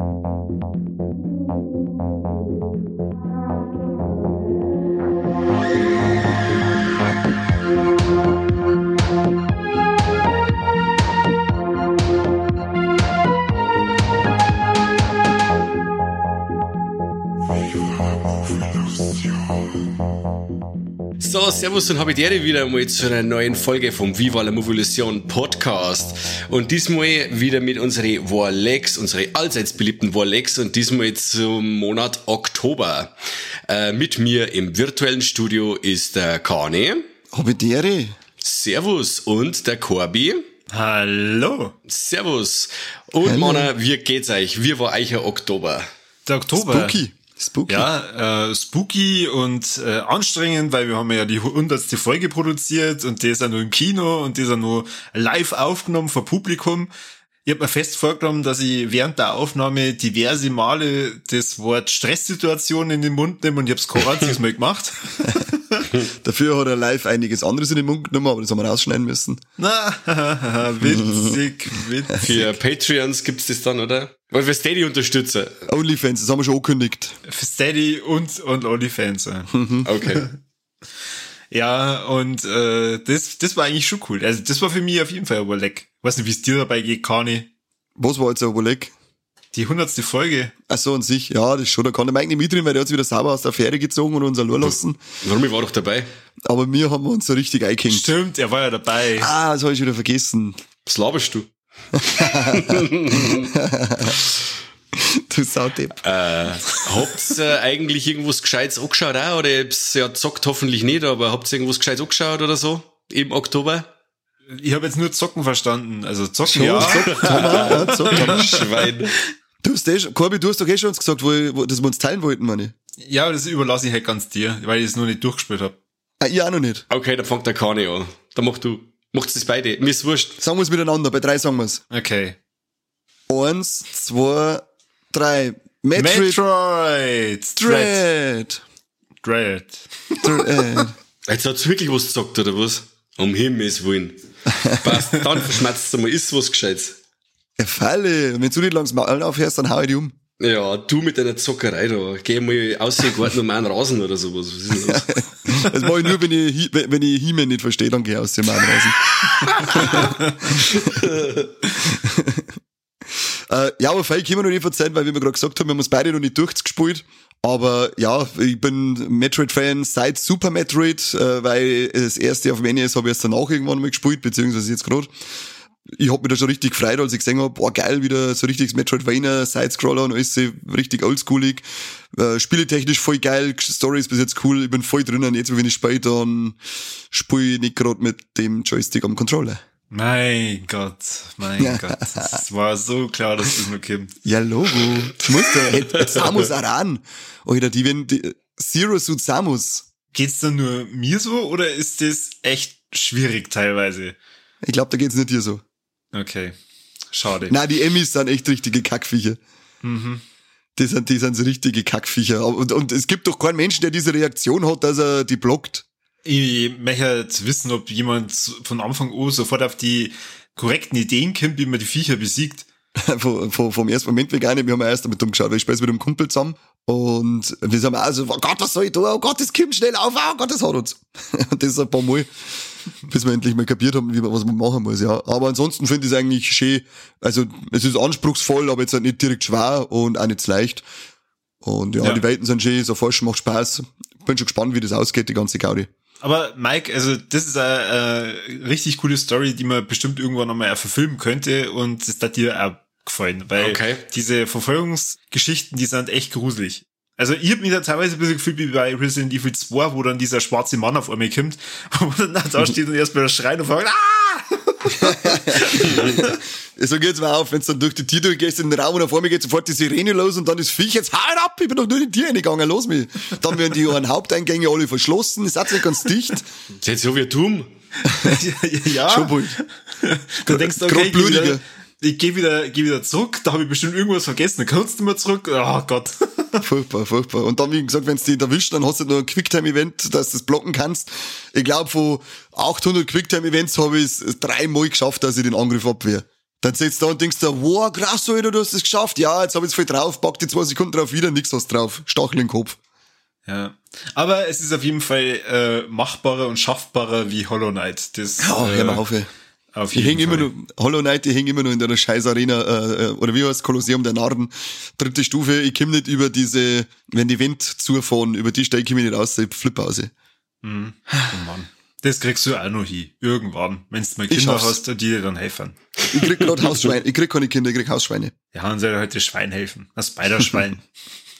So, servus und habitäre wieder mal zu einer neuen Folge vom Viva la Movilusion Podcast. Und diesmal wieder mit unseren Warlex, unsere allseits beliebten Warlex und diesmal zum Monat Oktober. Äh, mit mir im virtuellen Studio ist der Kane. Habitäre. Servus und der Corby. Hallo. Servus. Und Hallo. Mana, wie geht's euch? Wie war euch Oktober? Der Oktober. Spooky. Spooky. Ja, äh, spooky und äh, anstrengend, weil wir haben ja die hundertste Folge produziert und die ist ja nur im Kino und die ist ja nur live aufgenommen vor Publikum. Ich habe mir fest vorgenommen, dass ich während der Aufnahme diverse Male das Wort Stresssituation in den Mund nehme und ich habe es kein einziges Mal gemacht. Dafür hat er live einiges anderes in den Mund genommen, aber das haben wir rausschneiden müssen. Na, witzig, witzig. Für Patreons gibt's das dann, oder? Weil wir Steady unterstützen. Onlyfans, das haben wir schon angekündigt. Für Steady und, und OnlyFans. ja. Okay. Ja, und äh, das, das war eigentlich schon cool. Also das war für mich auf jeden Fall ein Überleck. Weiß nicht, wie es dir dabei geht, Kani. Was war jetzt ein Überleg? Die hundertste Folge. Ach so, an sich, ja, das ist schon. Da kann der Mike nicht mitreden, weil der hat sich wieder sauber aus der Fähre gezogen und uns allein lassen. Warum? Ich war doch dabei. Aber wir haben uns so richtig eingehängt. Stimmt, er war ja dabei. Ah, das habe ich wieder vergessen. Was laberst du? Du Saudepp. Äh, habt ihr eigentlich irgendwas Gescheites angeschaut auch? Oder ihr habt's ja zockt hoffentlich nicht, aber habt ihr irgendwas Gescheites angeschaut oder so? Im Oktober? Ich habe jetzt nur Zocken verstanden. Also Zocken, Schon, ja. haben wir, ja, wir. Schwein. Du hast eh schon, Corby, du hast doch eh schon uns gesagt, wo, wo, dass wir uns teilen wollten, meine ich. Ja, das überlasse ich halt ganz dir, weil ich es noch nicht durchgespielt habe. Ah, ich auch noch nicht. Okay, dann fängt der Kani an. Dann mach du. Macht's das beide. Mir ist wurscht. Sagen wir es miteinander, bei drei sagen wir es. Okay. Eins, zwei, drei. Metroid Metroid. Dread. Dread. Dread. Jetzt hat's wirklich was gesagt, oder was? Um Himmels Willen. Passt, dann verschmerzt mal, ist was Gescheites. Falle. Wenn du nicht langs Maul aufhörst, dann hau ich dich um. Ja, du mit deiner Zockerei da. Geh mal aussehen, garten um einen Rasen oder sowas. Was ist denn los? Das mache ich nur, wenn ich, wenn ich He-Man nicht verstehe, dann geh ich aus dem Maul raus. äh, ja, aber viel können wir noch nicht erzählen, weil wie wir gerade gesagt haben, wir haben uns beide noch nicht durchgespielt. Aber ja, ich bin Metroid-Fan seit Super Metroid, äh, weil das erste auf dem NES habe ich erst danach irgendwann mal gespielt, beziehungsweise jetzt gerade. Ich hab mich da schon richtig gefreut, als ich gesehen hab, boah geil, wieder so richtiges Metroidvania, Sidescroller und alles richtig oldschoolig. Äh, spieletechnisch voll geil, Story ist bis jetzt cool, ich bin voll drinnen, jetzt wenn ich spiele, dann spiele ich nicht gerade mit dem Joystick am Controller. Mein Gott, mein Gott. Es war so klar, dass das noch kommt. Ja, Logo. Muss jetzt Samus Aran. Oder die, wenn, die, Zero Suit Samus. Geht's da nur mir so oder ist das echt schwierig teilweise? Ich glaube, da geht's nicht dir so. Okay. Schade. Na, die Emmys sind echt richtige Kackviecher. Die sind, die sind so richtige Kackviecher. Und, und es gibt doch keinen Menschen, der diese Reaktion hat, dass er die blockt. Ich möchte jetzt wissen, ob jemand von Anfang an sofort auf die korrekten Ideen kommt, wie man die Viecher besiegt. vom, vom, ersten Moment weg nicht. Wir haben ja erst damit umgeschaut, weil ich spiele mit einem Kumpel zusammen. Und wir sagen also, oh Gott, was soll ich tun? Oh Gott, das kommt schnell auf. Oh Gott, das hat uns. Und das ist ein paar Mal, bis wir endlich mal kapiert haben, wie man, was man machen muss, ja. Aber ansonsten finde ich es eigentlich schön. Also, es ist anspruchsvoll, aber jetzt halt nicht direkt schwer und auch nicht zu leicht. Und ja, Ja. die Welten sind schön, so falsch macht Spaß. Bin schon gespannt, wie das ausgeht, die ganze Gaudi. Aber Mike, also das ist eine äh, richtig coole Story, die man bestimmt irgendwann nochmal verfilmen könnte und das hat dir auch gefallen, weil Okay. diese Verfolgungsgeschichten, die sind echt gruselig. Also ich hab mich da teilweise ein bisschen gefühlt wie bei Resident Evil 2, wo dann dieser schwarze Mann auf einmal kommt, wo dann da steht und erst mal schreien und fragt, ah! So geht's mir auf, wenn du dann durch die Tür durchgehst in den Raum und auf einmal geht sofort die Sirene los und dann ist Viech, jetzt hau ab, ich bin doch nur in die Tür reingegangen, los mich. Dann werden die Haupteingänge alle verschlossen, es hat nicht ganz dicht. Seid so wie Doom? ja. Schon bald. Du denkst, Grad okay, ich, wieder, ich geh wieder, geh wieder zurück, da habe ich bestimmt irgendwas vergessen, dann kannst du mal zurück. Oh Gott. Furchtbar, furchtbar. Und dann, wie gesagt, wenn du die erwischt, dann hast du noch ein Quicktime-Event, dass du das blocken kannst. Ich glaube, von 800 Quicktime-Events habe ich es dreimal geschafft, dass ich den Angriff abwehr. Dann sitzt du da und denkst dir, wow, krass, Alter, du hast es geschafft. Ja, jetzt hab ich's voll drauf, pack die zwei Sekunden drauf wieder, nix hast drauf. Stachel im Kopf. Ja. Aber es ist auf jeden Fall äh, machbarer und schaffbarer wie Hollow Knight. Das, Ja, äh, hör mal auf, ey. Auf Die jeden hängen immer Fall. nur, Hollow Knight, die hängen immer nur in der scheiß Arena, äh, äh, oder wie heißt Kolosseum der Narren, dritte Stufe, ich komm nicht über diese, wenn die Wind zufahren, über die steige ich mich nicht raus, ich flippe aus. Oh Mann. Das kriegst du auch noch hin. Irgendwann. Wenn du mal Kinder hast, die dir dann helfen. Ich krieg grad Hausschweine, ich krieg keine Kinder, ich krieg Hausschweine. Ja, dann soll halt das Schwein helfen. Das Spider-Schwein.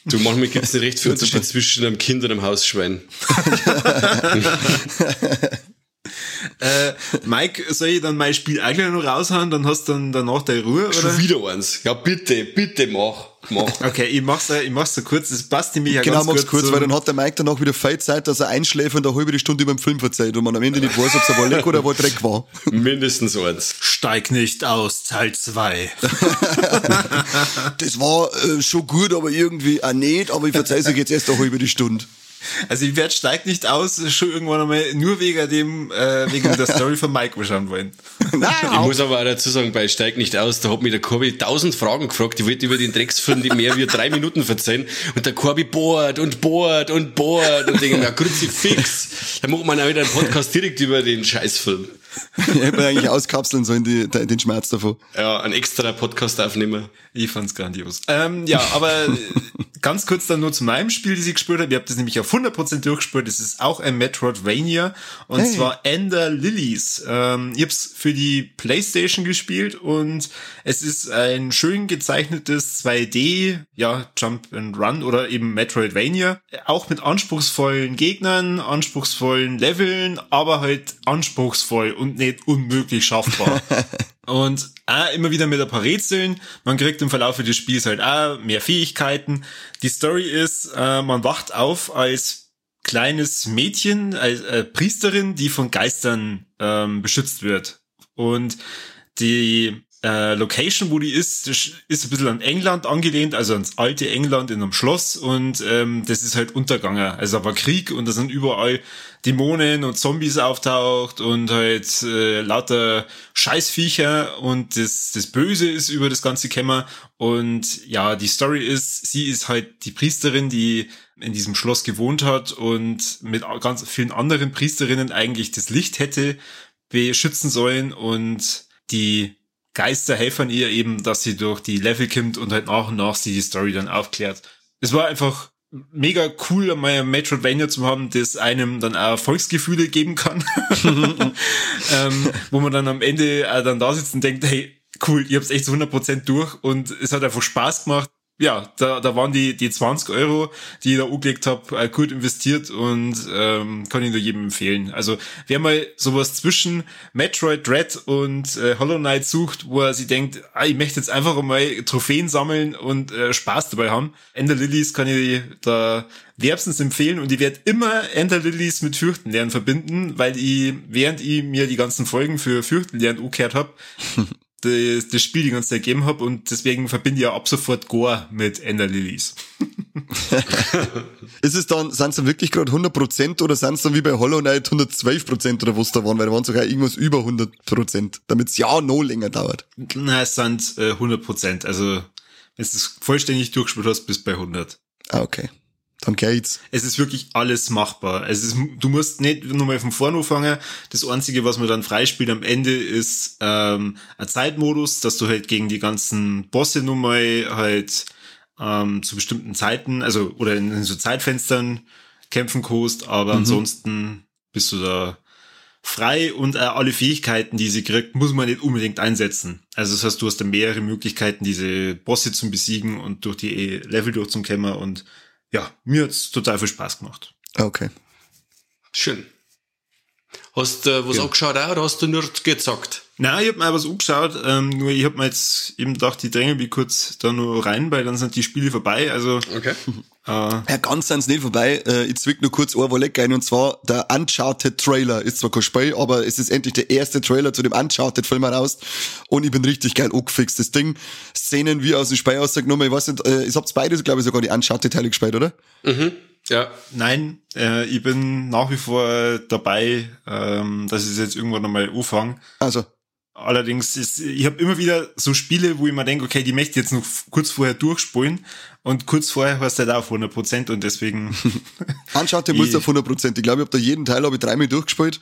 Du, manchmal gibt's nicht recht viel Unterschied zwischen einem Kind und einem Hausschwein. äh, Mike, soll ich dann mein Spiel eigentlich noch raushauen? Dann hast du dann danach deine Ruhe, oder? Schon wieder eins. Ja, bitte, bitte mach. Mach. Okay, ich mach's, ich mach's so kurz. Das passt nämlich ja Genau, ganz mach's kurz, zum- weil dann hat der Mike danach wieder viel Zeit, dass er einschläft und eine halbe Stunde über den Film verzeiht und man am Ende nicht weiß, ob es ein Leck oder ein Dreck war. Mindestens eins. Steig nicht aus, Teil 2. Das war äh, schon gut, aber irgendwie auch nicht, aber ich verzeih's euch jetzt erst eine halbe Stunde. Also ich werde steigt nicht aus, schon irgendwann einmal nur wegen dem, äh, wegen der Story von Mike schauen wollen. Nein, Ich muss aber auch dazu sagen, bei Steig nicht aus, da hat mich der Korbi tausend Fragen gefragt. Ich wollte über den Drecksfilm die mehr wie drei Minuten verzeihen. Und der Korbi bohrt und bohrt und bohrt und denkt, na, Kruzifix. Da macht man auch wieder einen Podcast direkt über den Scheißfilm. ich hätte eigentlich auskapseln sollen, die, den Schmerz davon. Ja, ein extra Podcast aufnehmen. Ich fand's grandios. Ähm, ja, aber ganz kurz dann nur zu meinem Spiel, das ich gespielt habe. Ich habe das nämlich auf 100% durchgespielt. Das ist auch ein Metroidvania. Und Hey. zwar Ender Lilies. Ähm, ich hab's für die Playstation gespielt und es ist ein schön gezeichnetes 2D, ja, Jump and Run oder eben Metroidvania. Auch mit anspruchsvollen Gegnern, anspruchsvollen Leveln, aber halt anspruchsvoll und nicht unmöglich schaffbar. Und auch immer wieder mit ein paar Rätseln. Man kriegt im Verlauf des Spiels halt auch mehr Fähigkeiten. Die Story ist, äh, man wacht auf als kleines Mädchen, als äh, Priesterin, die von Geistern ähm, beschützt wird. Und die äh, Location, wo die ist, ist ein bisschen an England angelehnt, also ans alte England in einem Schloss und ähm, das ist halt Unterganger. Also da war Krieg und da sind überall Dämonen und Zombies auftaucht und halt äh, lauter Scheißviecher und das, das Böse ist über das ganze Kämmer und ja, die Story ist, sie ist halt die Priesterin, die in diesem Schloss gewohnt hat und mit ganz vielen anderen Priesterinnen eigentlich das Licht hätte beschützen sollen und die Geister helfen ihr eben, dass sie durch die Level kommt und halt nach und nach sie die Story dann aufklärt. Es war einfach mega cool, mal ein Metroidvania zu haben, das einem dann auch Volksgefühle geben kann. ähm, wo man dann am Ende äh, dann da sitzt und denkt, hey, cool, ihr habt's echt zu 100% durch und es hat einfach Spaß gemacht. Ja, da, da waren die, die 20 Euro, die ich da angelegt habe, äh, gut investiert und ähm, kann ich nur jedem empfehlen. Also wer mal sowas zwischen Metroid Dread und äh, Hollow Knight sucht, wo er sich denkt, ah, ich möchte jetzt einfach mal Trophäen sammeln und äh, Spaß dabei haben, Ender Lilies kann ich da wärmstens empfehlen und ich werde immer Ender Lilies mit Fürchtenlernen verbinden, weil ich, während ich mir die ganzen Folgen für Fürchtenlernen angehört habe, das, das Spiel die ganze Zeit gegeben habe und deswegen verbinde ich ja ab sofort Gore mit Ender Lilies. Ist es dann, sind es dann wirklich gerade 100% oder sind es dann wie bei Hollow Knight 112% oder was da waren? Weil da waren sogar irgendwas über 100%, damit es ja noch länger dauert. Na, es sind äh, 100 Prozent. Also, wenn du es vollständig durchgespielt hast, bist du bei 100. Ah, okay. Dann geht's. Es ist wirklich alles machbar. Es ist, du musst nicht nochmal von vorne anfangen. Das Einzige, was man dann freispielt am Ende, ist ähm, ein Zeitmodus, dass du halt gegen die ganzen Bosse nochmal halt ähm, zu bestimmten Zeiten, also oder in, in so Zeitfenstern kämpfen kannst, aber ansonsten bist du da frei und äh, alle Fähigkeiten, die sie kriegt, muss man nicht unbedingt einsetzen. Also das heißt, du hast dann mehrere Möglichkeiten, diese Bosse zu besiegen und durch die Level durchzukämmen und ja, mir hat's total viel Spaß gemacht. Okay. Schön. Hast du äh, was angeschaut auch, oder hast du nur gezockt? Na, ich hab mir was angeschaut, ähm, nur ich hab mir jetzt eben gedacht, ich dränge mich kurz da nur rein, weil dann sind die Spiele vorbei. Also Okay. äh, Ja, ganz sind's nicht vorbei. Äh, ich zwick nur kurz ein Wolleck ein und zwar der Uncharted Trailer. Ist zwar kein Spiel, aber es ist endlich der erste Trailer zu dem Uncharted Film heraus und ich bin richtig geil angefixt. Das Ding, Szenen wie aus dem Spiel ausgenommen. Ich weiß nicht, äh, ihr habt beide, glaube ich, sogar die Uncharted Teile gespielt, oder? Ja. nein, äh, ich bin nach wie vor dabei, ähm, dass ich es jetzt irgendwann einmal anfange. Also, Allerdings ist, ich habe immer wieder so Spiele, wo ich mir denke, okay, die möchte ich jetzt noch kurz vorher durchspulen und kurz vorher hast du halt auf 100% und deswegen... Anschaut, der muss auf 100%. Ich glaube, ich habe da jeden Teil habe ich dreimal durchgespielt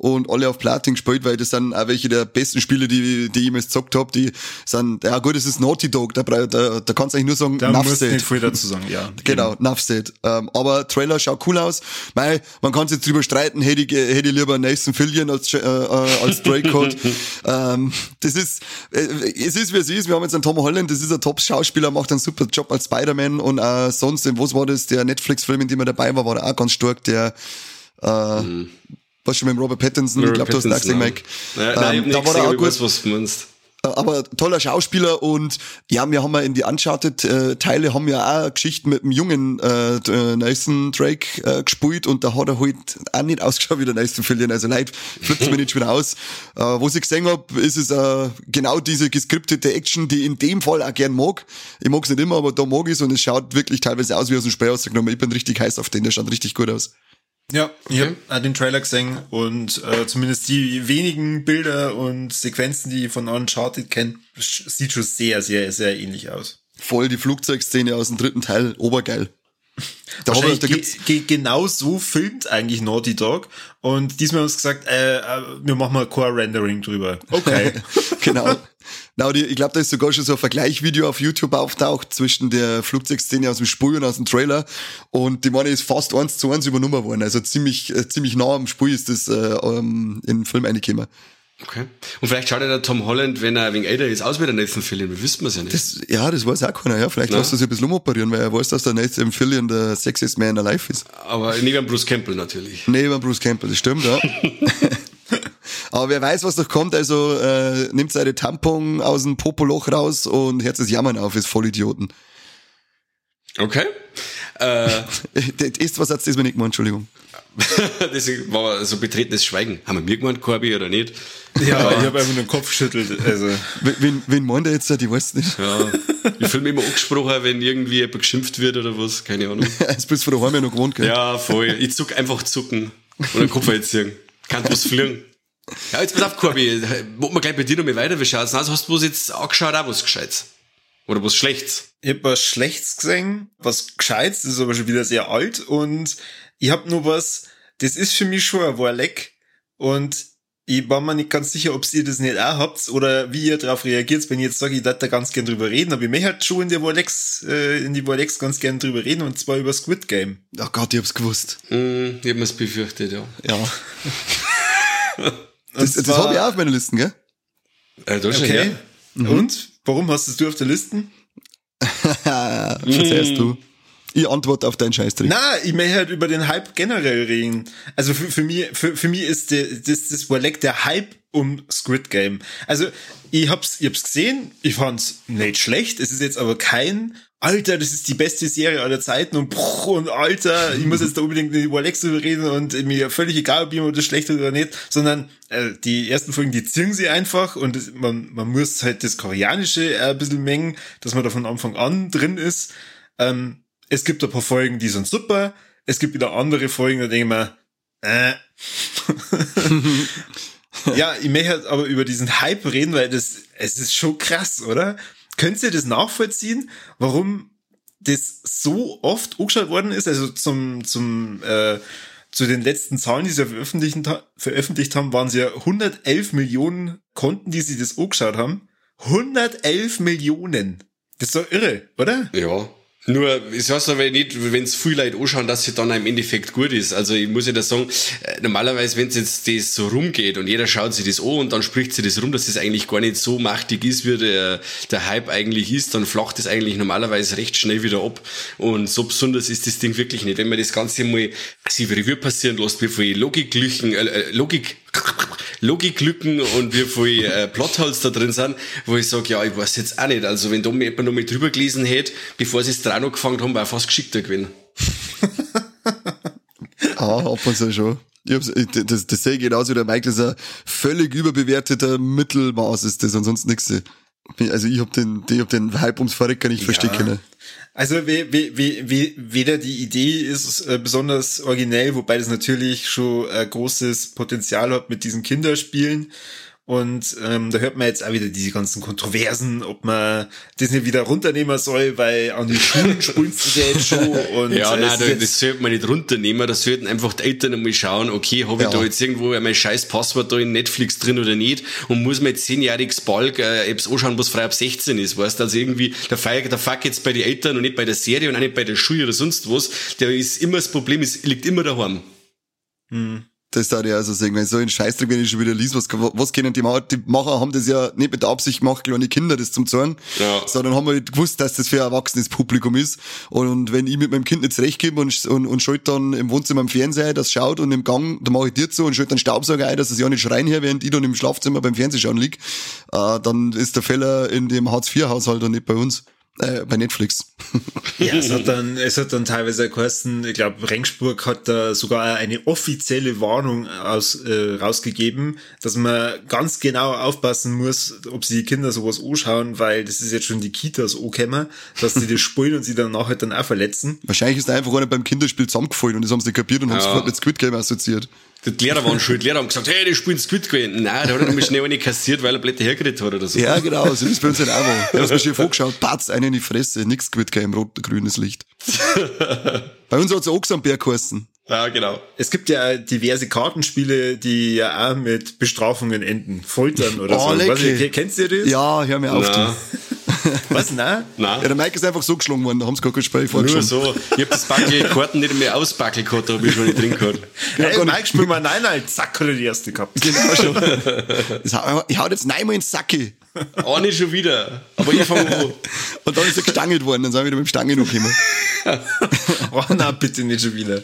und alle auf Platin gespielt, weil das sind auch welche der besten Spiele, die, die ich jemals gezockt habe, die sind, ja gut, das ist Naughty Dog, da, da, da kannst du eigentlich nur sagen, da musst nicht viel dazu sagen, ja. genau, Nuffset. Ähm, aber Trailer schaut cool aus, weil man kann sich jetzt drüber streiten, hätte ich, hätte ich lieber Nathan Fillion als, äh, äh als Drake Code. ähm, das ist, äh, es ist wie es ist, wir haben jetzt einen Tom Holland, das ist ein Top-Schauspieler, macht einen super Job als Spider-Man und äh, sonst, was war das, der Netflix-Film, in dem er dabei war, war er auch ganz stark, der äh, mhm was schon mit Robert Pattinson, ich glaube, du hast ihn auch gesehen, Mike. Nein, ähm, da war er auch gut. Weiß, was du meinst. Äh, aber toller Schauspieler und ja, wir haben ja in die Uncharted-Teile haben ja auch Geschichten mit dem jungen äh, äh, Nathan Drake äh, gespielt und da hat er halt auch nicht ausgeschaut wie der Nathan Fillion. Also leid, flippt mir nicht wieder aus. Äh, was ich gesehen hab, ist es äh, genau diese geskriptete Action, die in dem Fall auch gern mag. Ich mag's nicht immer, aber da mag ich's und es schaut wirklich teilweise aus wie aus dem Spiel ausgenommen. Ich bin richtig heiß auf den, der schaut richtig gut aus. Ja, ich okay. habe den Trailer gesehen und äh, zumindest die wenigen Bilder und Sequenzen, die ich von Uncharted kenne, sieht schon sehr, sehr, sehr ähnlich aus. Voll die Flugzeugszene aus dem dritten Teil, obergeil. Da gibt's ge genau so filmt eigentlich Naughty Dog und diesmal haben sie gesagt, äh, äh, wir machen mal Core-Rendering drüber. Okay. genau. Na, ich glaube, da ist sogar schon so ein Vergleichvideo auf YouTube auftaucht zwischen der Flugzeugszene aus dem Spiel und aus dem Trailer. Und die meine ist fast eins zu eins übernommen worden. Also ziemlich, äh, ziemlich nah am Spiel ist das äh, um, in den Film reingekommen. Okay. Und vielleicht schaut ja der Tom Holland, wenn er ein wenig älter ist, aus wie der Nathan Fillion. Wir wissen es ja nicht. Das, ja, das weiß auch keiner. Ja. Vielleicht lässt er sich ein bisschen umoperieren, weil er weiß, dass der Nathan Fillion der sexiest man alive ist. Aber neben Bruce Campbell natürlich. Neben Bruce Campbell, das stimmt, ja. Aber wer weiß, was noch kommt, also äh, nimmt seine Tampon aus dem Popoloch raus und hört das Jammern auf, ist Vollidioten. Okay. Äh, ist, was hat's das mir nicht gemeint, Entschuldigung. das war so betretenes Schweigen. Haben wir mir gemeint, Corby, oder nicht? Ja, ich habe einfach nur den Kopf geschüttelt. Also. Wen, wen meint er jetzt? Ich weiß nicht. Ja, ich fühle mich immer angesprochen, wenn irgendwie jemand geschimpft wird oder was. Keine Ahnung. Jetzt bist du von daheim ja noch gewohnt, gell? Ja, voll. Ich zuck einfach zucken. Oder Kopf jetzt ziehen. Kann was fliegen. Ja, jetzt pass auf, Corby. Wollen wir gleich bei dir noch mal weiter? Wie schaut's aus? Hast du was jetzt angeschaut, auch was Gescheites? Oder was Schlechtes? Ich hab was Schlechtes gesehen, was Gescheites, das ist aber schon wieder sehr alt und ich hab nur was, das ist für mich schon ein Warleck und ich war mir nicht ganz sicher, ob ihr das nicht auch habt oder wie ihr darauf reagiert, wenn ich jetzt sage, ich darf da ganz gern drüber reden, aber ich möchte halt schon in der Warlex, äh, in die Warlex ganz gern drüber reden und zwar über Squid Game. Ach oh Gott, ich hab's gewusst. Mm, ich hab mir's befürchtet, ja. Ja. Das, das habe ich auch auf meiner Listen, gell? Äh, okay. Schon, ja. mhm. Und? Warum hast du auf der Listen? Verzeihst du. Ich antworte auf deinen Scheißdreck. Na, ich möchte halt über den Hype generell reden. Also für, für mich, für, für mich ist der, das, das Warleck der Hype um Squid Game. Also ich hab's, ich hab's gesehen, ich fand's nicht schlecht. Es ist jetzt aber kein Alter, das ist die beste Serie aller Zeiten und, bruch, und Alter, ich muss jetzt da unbedingt über Alex reden und mir völlig egal, ob jemand das schlecht ist oder nicht, sondern äh, die ersten Folgen, die ziehen sie einfach und das, man, man muss halt das Koreanische äh, ein bisschen mengen, dass man da von Anfang an drin ist. Ähm, es gibt ein paar Folgen, die sind super, es gibt wieder andere Folgen, da denke ich mir, äh. ja, ich möchte halt aber über diesen Hype reden, weil das, es ist schon krass, oder? Könnt ihr das nachvollziehen, warum das so oft angeschaut worden ist? Also zum, zum, äh, zu den letzten Zahlen, die sie veröffentlicht, veröffentlicht haben, waren es ja 111 Millionen Konten, die sie das angeschaut haben. 111 Millionen. Das ist doch irre, oder? Ja. Nur, es heißt aber nicht, wenn es viel Leute anschauen, dass es dann im Endeffekt gut ist. Also ich muss ja da sagen, äh, normalerweise, wenn es jetzt das so rumgeht und jeder schaut sich das an und dann spricht sich das rum, dass das eigentlich gar nicht so machtig ist, wie der, der Hype eigentlich ist, dann flacht das eigentlich normalerweise recht schnell wieder ab. Und so besonders ist das Ding wirklich nicht. Wenn man das Ganze mal sich Revue passieren lässt, wie viel Logiklüchen, äh, äh Logik Logiklücken und wie viel äh, Plotholes da drin sind, wo ich sage, ja, ich weiß jetzt auch nicht. Also wenn da jemand noch mal drüber gelesen hätte, bevor sie es dran angefangen haben, war fast geschickter gewesen. ah, ab und zu schon. Ich hab's, das, das sehe ich genauso wie der Mike, das ist ein völlig überbewerteter Mittelmaß ist das, ansonsten nichts. Also ich hab den, ich hab den Hype ums Verrecken nicht ja. verstehen können. Also we, we, we, weder die Idee ist äh, besonders originell, wobei das natürlich schon äh, großes Potenzial hat mit diesen Kinderspielen. Und ähm, da hört man jetzt auch wieder diese ganzen Kontroversen, ob man das nicht wieder runternehmen soll, weil an die Schulen spulst du jetzt schon. Und, ja, nein, es da, das sollte man nicht runternehmen. Das sollten einfach die Eltern einmal schauen, okay, habe ich Ja. da jetzt irgendwo mein scheiß Passwort da in Netflix drin oder nicht? Und muss man jetzt zehnjähriges Balk äh, etwas anschauen, was frei ab 16 ist, weißt du? Also irgendwie, der, Fe- der Fuck jetzt bei den Eltern und nicht bei der Serie und auch nicht bei der Schule oder sonst was. Der ist immer das Problem, ist, liegt immer daheim. Das da ja also sagen, wenn ich so ein Scheißdreck, wenn ich schon wieder liest, was, was können die machen? Die Macher haben das ja nicht mit der Absicht gemacht, kleine Kinder das zum zeigen, Ja. sondern haben halt gewusst, dass das für ein erwachsenes Publikum ist. Und wenn ich mit meinem Kind nicht zurechtkomme und, und, und schalte dann im Wohnzimmer am Fernseher, das schaut und im Gang, da mache ich dir zu und schalte dann Staubsauger ein, dass es ja nicht schreien her, während ich dann im Schlafzimmer beim Fernsehschauen lieg, äh, dann ist der Fehler in dem Hartz-IV-Haushalt und nicht bei uns. Äh, bei Netflix. Ja, es hat dann, es hat dann teilweise geheißen, ich glaube, Rengsburg hat da sogar eine offizielle Warnung aus, äh, rausgegeben, dass man ganz genau aufpassen muss, ob sie die Kinder sowas anschauen, weil das ist jetzt schon die Kitas angekommen, dass sie das spielen und sie dann nachher dann auch verletzen. Wahrscheinlich ist da einfach einer beim Kinderspiel zusammengefallen und das haben sie kapiert und haben Ja. sofort mit Squid Game assoziiert. Die Lehrer waren schuld. Die Lehrer haben gesagt, hey, die spielen Squid Game. Nein, da hat er nämlich schnell eine kassiert, weil er Blätter hergeredet hat oder so. Ja, genau, so ist bei uns halt auch. mal. Da hast du mir schon vorgeschaut, patz, einen in die Fresse, nix Squid Game, rot, grünes Licht. bei uns hat's Ochsenberg geheißen. ja genau. Es gibt ja diverse Kartenspiele, die ja auch mit Bestrafungen enden. Foltern oder Oh, so. lecker. Was, kennst du das? Ja, hör mir auf, Na, du. Was? Nein? na. Ja, der Mike ist einfach so geschlagen worden, da haben's gar kein Spiel Nur vorgeschoben. so. Ich hab das Backel Karten nicht mehr ausbackelt gehabt, da hab ich schon nicht drin gehabt. Hey, gar Mike, spiel mal nein, nein, zack, hat er die erste gehabt. Genau schon. Das Ich hau jetzt neunmal ins Sacke. Auch nicht schon wieder. Aber ich fange an. Und dann ist er gestangelt worden, dann sind wir wieder mit dem Stange noch gekommen. Oh nein, bitte nicht schon wieder.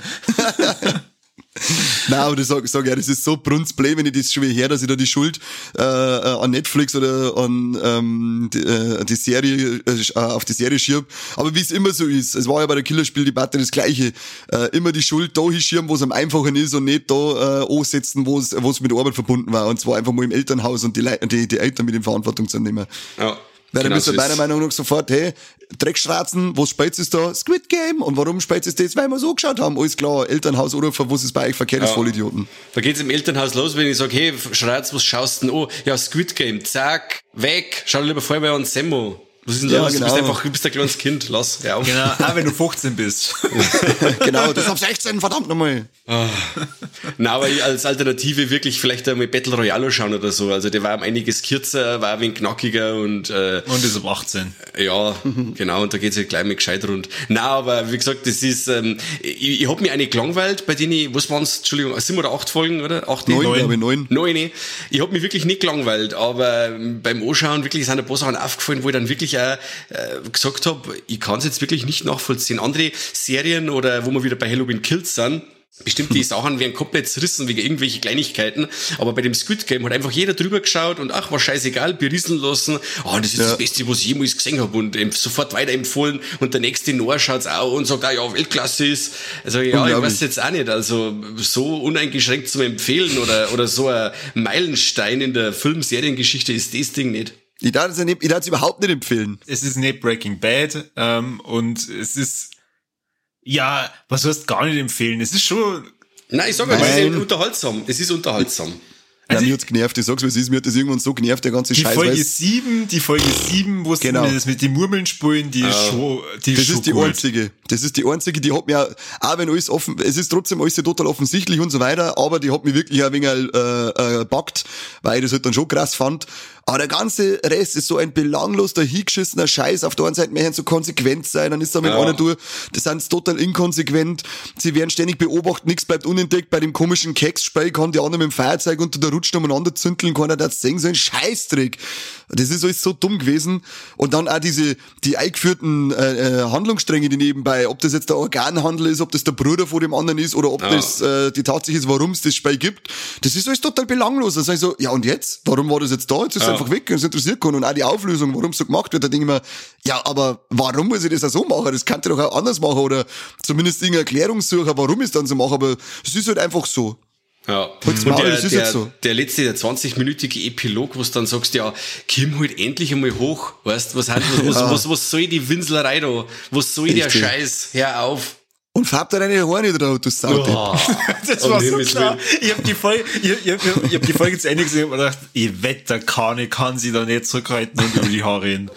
Nein, aber ich sag, sag ja, das ist so brunzblöd, wenn ich das schon wieder her, dass ich da die Schuld äh, äh, an Netflix oder an ähm, die, äh, die Serie äh, auf die Serie schirb. Aber wie es immer so ist, es war ja bei der Killerspieldebatte das Gleiche. Äh, immer die Schuld da hinschirmen, wo es am einfachen ist und nicht da äh, ansetzen, wo es wo es mit Arbeit verbunden war. Und zwar einfach mal im Elternhaus und die, Lei- die, die Eltern mit in Verantwortung zu nehmen. Ja. Weil dann genau ihr so meiner ist. Meinung nach sofort, hey, Dreckstraßen, was spielt es da? Squid Game. Und warum spielt es das? Weil wir so geschaut haben. Alles klar, Elternhaus oder was ist bei euch verkehrt ist, Ja. Vollidioten. Da geht's im Elternhaus los, wenn ich sage, hey, Schreitz, was schaust du denn an? Ja, Squid Game, zack, weg. Schau lieber vorher bei uns Semmo. Was ist Ja, los? Du genau. bist einfach, du bist ein kleines Kind. Lass, hör auf. Genau, auch wenn du 15 bist. genau, das ist ab 16, verdammt nochmal. Na, aber ich als Alternative wirklich vielleicht einmal Battle Royale schauen oder so. Also der war um einiges kürzer, war ein wenig knackiger und äh, Und ist ab 18. ja, genau, und da geht's ja gleich mal gescheit rund. Na, aber wie gesagt, das ist, ähm, ich, ich hab mir eine gelangweilt, bei denen ich, was waren's, Entschuldigung, sieben oder acht Folgen, oder? Acht, Neun, Neun. glaube ich, neun. Neun. Ich hab mich wirklich nicht gelangweilt, aber beim Anschauen wirklich sind ein paar Sachen aufgefallen, wo ich dann wirklich auch äh, gesagt hab, ich kann's jetzt wirklich nicht nachvollziehen. Andere Serien oder wo wir wieder bei Halloween Kills sind, Bestimmt die Sachen werden komplett zerrissen wegen irgendwelche Kleinigkeiten, aber bei dem Squid Game hat einfach jeder drüber geschaut und ach, war scheißegal, berieseln lassen. Oh, das ist Ja. das Beste, was ich jemals gesehen habe und sofort weiterempfohlen und der nächste Noah schaut's auch und sagt, ah ja, Weltklasse ist. Also ja, ich weiß jetzt auch nicht, also so uneingeschränkt zu empfehlen oder, oder so ein Meilenstein in der Film-Seriengeschichte ist das Ding nicht. Ich darf es ja nicht- ich darf es überhaupt nicht empfehlen. Es ist nicht Breaking Bad ähm, und es ist ja, was heißt gar nicht empfehlen? Es ist schon Nein, ich sag mal, es ist unterhaltsam. Es ist unterhaltsam. Also Also mir hat's genervt, ich sag's es ist, mir hat das irgendwann so genervt, der ganze die Scheiß. Folge weil's- 7, die Folge 7, wo Genau. mir das mit den Murmeln spielen, die ist schon, die ist Das schon ist die gut. einzige. Das ist die einzige, die hat mir, auch wenn alles offen, es ist trotzdem alles total offensichtlich und so weiter, aber die hat mich wirklich ein wenig äh, äh, backt, weil ich das halt dann schon krass fand. Aber der ganze Rest ist so ein belanglos dahingeschissener Scheiß. Auf der einen Seite möchten so konsequent sein, dann ist da mit Ja. einer durch, das sind total inkonsequent. Sie werden ständig beobachtet, nichts bleibt unentdeckt. Bei dem komischen Keksspiel kann die andere mit dem Feuerzeug unter der Rutsche umeinander zündeln, keiner das sehen, so ein Scheißdreck. Das ist alles so dumm gewesen. Und dann auch diese, die eingeführten äh, äh, Handlungsstränge, die nebenbei, ob das jetzt der Organhandel ist, ob das der Bruder von dem anderen ist oder ob Ja. das äh, die Tatsache ist, warum es das Spiel gibt, das ist alles total belanglos. Also ich so, ja und jetzt? Warum war das jetzt da? Jetzt ist Ja. Einfach weg, es interessiert keinen. Und auch die Auflösung, warum es so gemacht wird, da denke ich mir, ja, aber warum muss ich das auch so machen? Das kann ich doch auch anders machen oder zumindest irgendeine Erklärung suchen, warum ich es dann so mache, aber es ist halt einfach so. Ja. Und der, das ist der, so. der letzte, der 20-minütige Epilog, wo du dann sagst, ja, komm halt endlich einmal hoch. Weißt was, hat, was, was, was, was soll die Winselerei da? Was soll der Richtig. Scheiß? Hör auf. Und färbt da deine Haare drauf, du Sau. Oh, Das war so klar. Ich habe die Folge, ich, ich, ich, ich hab die Folge zu Ende gesehen und gedacht, ich wette, Kane kann sie da nicht zurückhalten und über die Haare reden.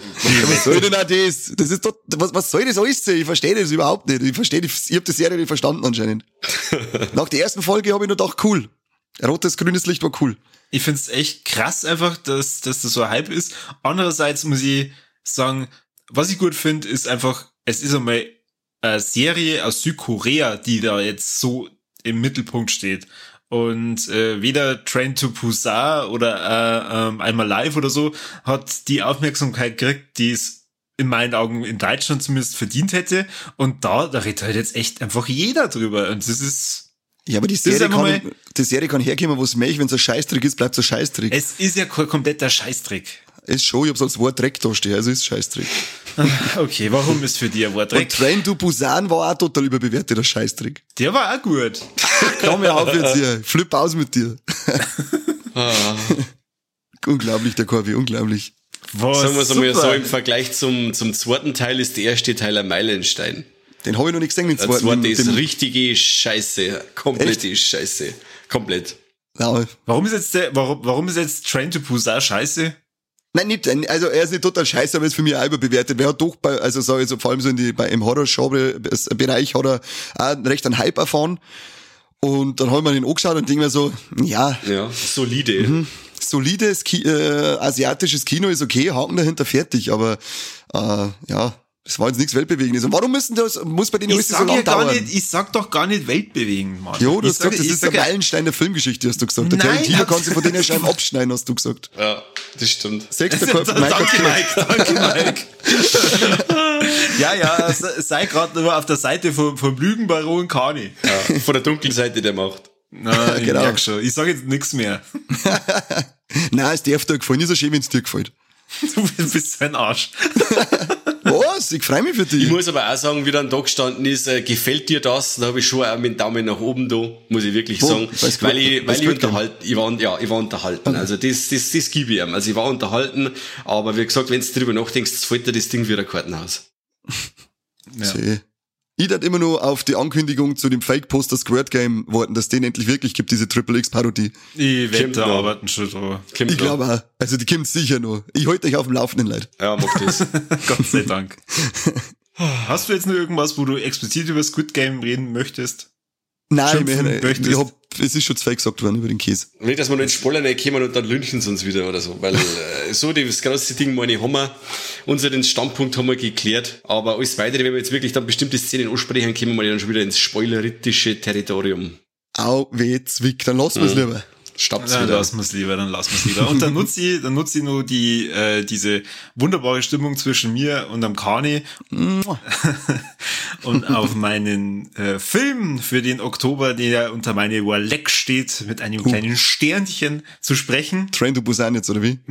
Was soll denn auch das? Das ist doch, was, was soll das alles sein? Ich verstehe das überhaupt nicht. Ich verstehe, ich habe die Serie nicht verstanden anscheinend. Nach der ersten Folge habe ich nur gedacht, cool. Rotes, grünes Licht war cool. Ich find's echt krass einfach, dass, dass das so ein Hype ist. Andererseits muss ich sagen, was ich gut finde, ist einfach, es ist einmal eine Serie aus Südkorea, die da jetzt so im Mittelpunkt steht. Und äh, weder Train to Busan oder äh, ähm, einmal live oder so hat die Aufmerksamkeit gekriegt, die es in meinen Augen in Deutschland zumindest verdient hätte. Und da, da redet halt jetzt echt einfach jeder drüber. Und das ist, Ja, aber die Serie, kann, die Serie kann herkommen, wo es möchte. Wenn es ein Scheißtrick ist, bleibt es ein Scheißtrick. es ist ja kein kompletter Scheißtrick. Ist schon, ich hab's als Wort Dreck da stehen, also ist Scheißtrick. Okay, warum ist für dich ein Wort Und Dreck? Train to Busan war auch total überbewertet, der Scheißtrick. Der war auch gut. Komm mir auf jetzt hier. Flipp aus mit dir. Ah. unglaublich, der Korbi, unglaublich. Was Sagen wir es einmal so, im Vergleich zum, zum zweiten Teil ist der erste Teil ein Meilenstein. Den habe ich noch nicht gesehen, den Der zweiten. zweite Dem- ist dem- richtige Scheiße. Komplette Scheiße. Komplett. Ja, Warum ist jetzt der, warum, warum ist jetzt Train to Busan scheiße? Nein, nicht, also er ist nicht total scheiße, aber ist für mich auch überbewertet. Wer hat doch bei, also sag ich so, vor allem so in die, bei, im Horror-Genre-Bereich hat er auch recht einen Hype erfahren. Und dann haben wir den angeschaut und denken mir so, ja, Ja, solide. Mhm. solides Ki äh, asiatisches Kino ist okay, Haken dahinter fertig, aber äh, ja, das war jetzt nichts Weltbewegendes. Und warum müssen das, muss bei denen Ich so sag, ja lang dauern? nicht, ich sag doch gar nicht weltbewegend, Mann. Jo, du hast gesagt, das ist sag der Meilenstein der Filmgeschichte, hast du gesagt. Der Nein, Tarantino kann sich von denen Scheiben abschneiden, hast du gesagt. Ja, das stimmt. Sechster Kopf, Danke, Mike, danke, Mike. ja, ja, se- sei gerade nur auf der Seite vom, vom Lügenbaron Kani. Ja, von der dunklen Seite der Macht. Na, ich Genau. merk schon. Ich sag jetzt nichts mehr. Nein, es darf dir gefallen, ist so schön, wenn es dir gefällt. Du bist so ein Arsch. Was? Ich freue mich für dich. Ich muss aber auch sagen, wie dann da gestanden ist, äh, gefällt dir das? Da habe ich schon auch mit dem Daumen nach oben da, muss ich wirklich Wo? sagen. Weil's weil ich, weil ich unterhalten, ich war, ja, ich war unterhalten. Also das, das, das gebe ich ihm. Also ich war unterhalten, aber wie gesagt, wenn du drüber nachdenkst, fällt dir das Ding wie ein Kartenhaus. Ja. Seh. Ich darf immer nur auf die Ankündigung zu dem Fake-Poster Squirt Game warten, dass den endlich wirklich gibt, diese Triple X-Parodie. Ich wette, da arbeiten schon drüber. Kommt Ich glaube auch. Also die kommt sicher noch. Ich halte euch auf dem Laufenden, Leute. Ja, mach das. Gott sei Dank. Hast du jetzt noch irgendwas, wo du explizit über Squid Game reden möchtest? Nein, ich, ich, hab, es ist schon zu viel gesagt worden über den Käse. Nicht, dass wir noch ins Spoiler reinkommen und dann lynchen sie uns wieder oder so. Weil äh, so das große Ding, meine, haben wir, unseren Standpunkt haben wir geklärt. Aber alles weitere, wenn wir jetzt wirklich dann bestimmte Szenen ansprechen, kommen wir dann schon wieder ins spoileritische Territorium. Au, weh, zwick, dann lassen wir es lieber. Staubt's Dann wieder. lassen wir es lieber, dann lassen wir es lieber. Und dann nutze ich, dann nutze ich nur die, äh, diese wunderbare Stimmung zwischen mir und am Kani und auf meinen äh, Film für den Oktober, der unter meine Warleck steht, mit einem kleinen Sternchen zu sprechen. Train to Busan jetzt, oder wie?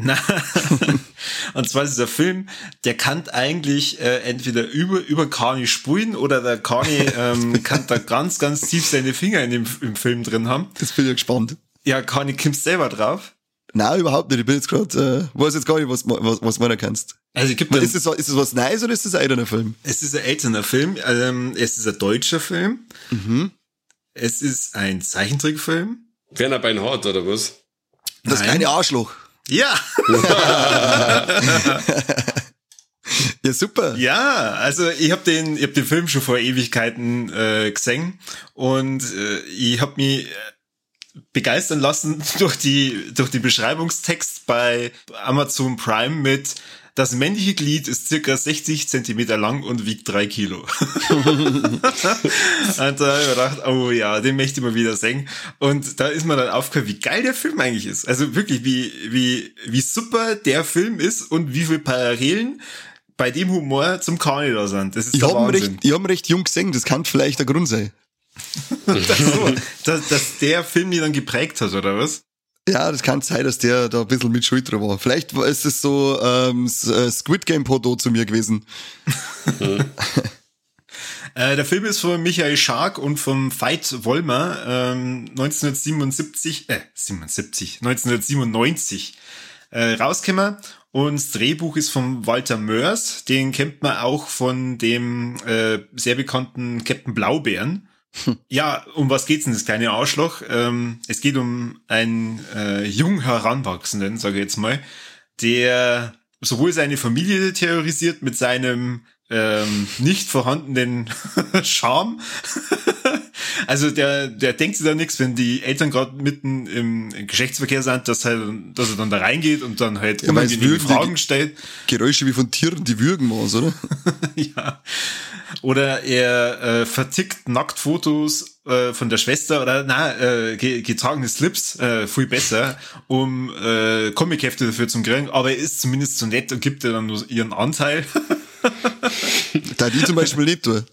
Und zwar ist dieser Film, der kann eigentlich äh, entweder über, über Kani spulen oder der Kani ähm, kann da ganz, ganz tief seine Finger in dem, im Film drin haben. Das bin ich gespannt. Ja, Kani kommst selber drauf. Nein, überhaupt nicht. Ich bin jetzt gerade, äh, weiß jetzt gar nicht, was, was, was du kannst. Also gibt Ist das, ist das was Neues oder ist das ein älterer Film? Es ist ein älterer Film, ähm, es ist ein deutscher Film. Es ist ein Zeichentrickfilm. Werner Beinhardt, oder was? Das Nein. kleine Arschloch. Ja, Ja, super. ja, also ich habe den, ich hab den Film schon vor Ewigkeiten äh, gesehen und äh, ich habe mich äh, begeistern lassen durch die durch den Beschreibungstext bei Amazon Prime mit das männliche Glied ist circa 60 Zentimeter lang und wiegt drei Kilo. und da habe ich mir gedacht, oh ja, den möchte ich mal wieder sehen. Und da ist mir dann aufgehört, wie geil der Film eigentlich ist. Also wirklich, wie, wie, wie super der Film ist und wie viele Parallelen bei dem Humor zum da sind. Das ist Ich habe ihn recht, ich hab recht jung gesehen, das kann vielleicht der Grund sein. Dass, so, dass, dass der Film die dann geprägt hat, oder was? Ja, das kann sein, dass der da ein bisschen mit Schuld dran war. Vielleicht ist es so ähm, äh, Squid Game Poto zu mir gewesen. Äh, der Film ist von Michael Schark und vom Veit Wollmer ähm, 1977, äh, 77, 1997 äh, rausgekommen. Und das Drehbuch ist von Walter Mörs. Den kennt man auch von dem äh, sehr bekannten Captain Blaubeeren. Ja, um was geht's denn, das kleine Arschloch? Ähm, es geht um einen äh, jung Heranwachsenden, sage ich jetzt mal, der sowohl seine Familie terrorisiert mit seinem ähm, nicht vorhandenen Charme. Also der, der denkt sich da nichts, wenn die Eltern gerade mitten im Geschlechtsverkehr sind, dass, halt, dass er dann da reingeht und dann halt Ja, die Fragen stellt. Geräusche wie von Tieren, die würgen was, oder? ja. Oder er äh, vertickt Nacktfotos äh, von der Schwester oder na äh, ge getragene Slips, äh, viel besser, um äh, Comichefte dafür zu kriegen. Aber er ist zumindest so nett und gibt ihr dann nur ihren Anteil. Da die zum Beispiel nicht tun.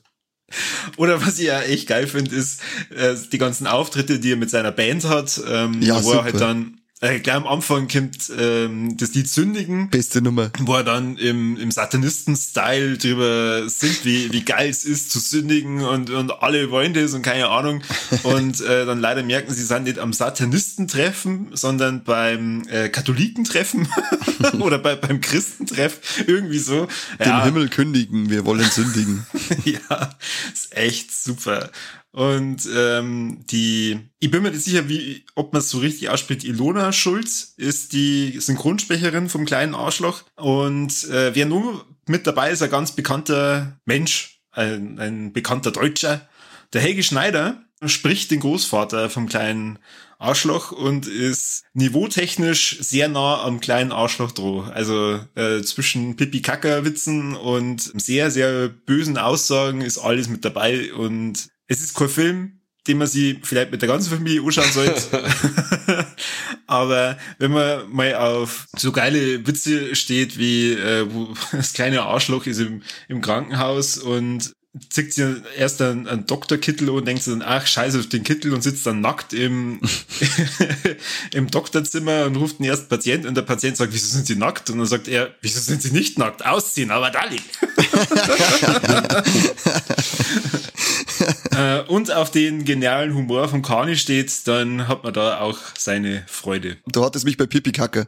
Oder was ich ja echt geil finde, ist äh, die ganzen Auftritte, die er mit seiner Band hat, ähm, Ja, wo super. er halt dann äh, gleich am Anfang kommt ähm, das Lied Sündigen. Beste Nummer. wo er dann im, im Satanisten-Style drüber singt, wie, wie geil es ist zu sündigen und, und alle wollen das und keine Ahnung. Und äh, dann leider merken sie, sie sind nicht am Satanistentreffen, sondern beim äh, Katholikentreffen oder bei, beim Christentreff, irgendwie so. Dem Himmel kündigen, wir wollen sündigen. ja, ist echt super. Und ähm, die, ich bin mir nicht sicher, wie, ob man es so richtig ausspricht. Ilona Schulz ist die Synchronsprecherin vom kleinen Arschloch. Und äh, wer nur mit dabei ist, ein ganz bekannter Mensch, ein, ein bekannter Deutscher. Der Helge Schneider spricht den Großvater vom kleinen Arschloch und ist niveautechnisch sehr nah am kleinen Arschloch droh. Also äh, zwischen Pipi-Kaka-Witzen und sehr, sehr bösen Aussagen ist alles mit dabei und es ist kein Film, den man sich vielleicht mit der ganzen Familie anschauen sollte. Aber wenn man mal auf so geile Witze steht, wie äh, wo das kleine Arschloch ist im, im Krankenhaus und zieht sich erst einen, einen Doktorkittel und denkt sich dann, ach, scheiße auf den Kittel und sitzt dann nackt im, im Doktorzimmer und ruft den ersten Patient und der Patient sagt, wieso sind Sie nackt? Und dann sagt er, wieso sind Sie nicht nackt? Ausziehen, aber da liegen. äh, und auf den genialen Humor von Kani steht, dann hat man da auch seine Freude. Du hattest mich bei Pipi Kacke.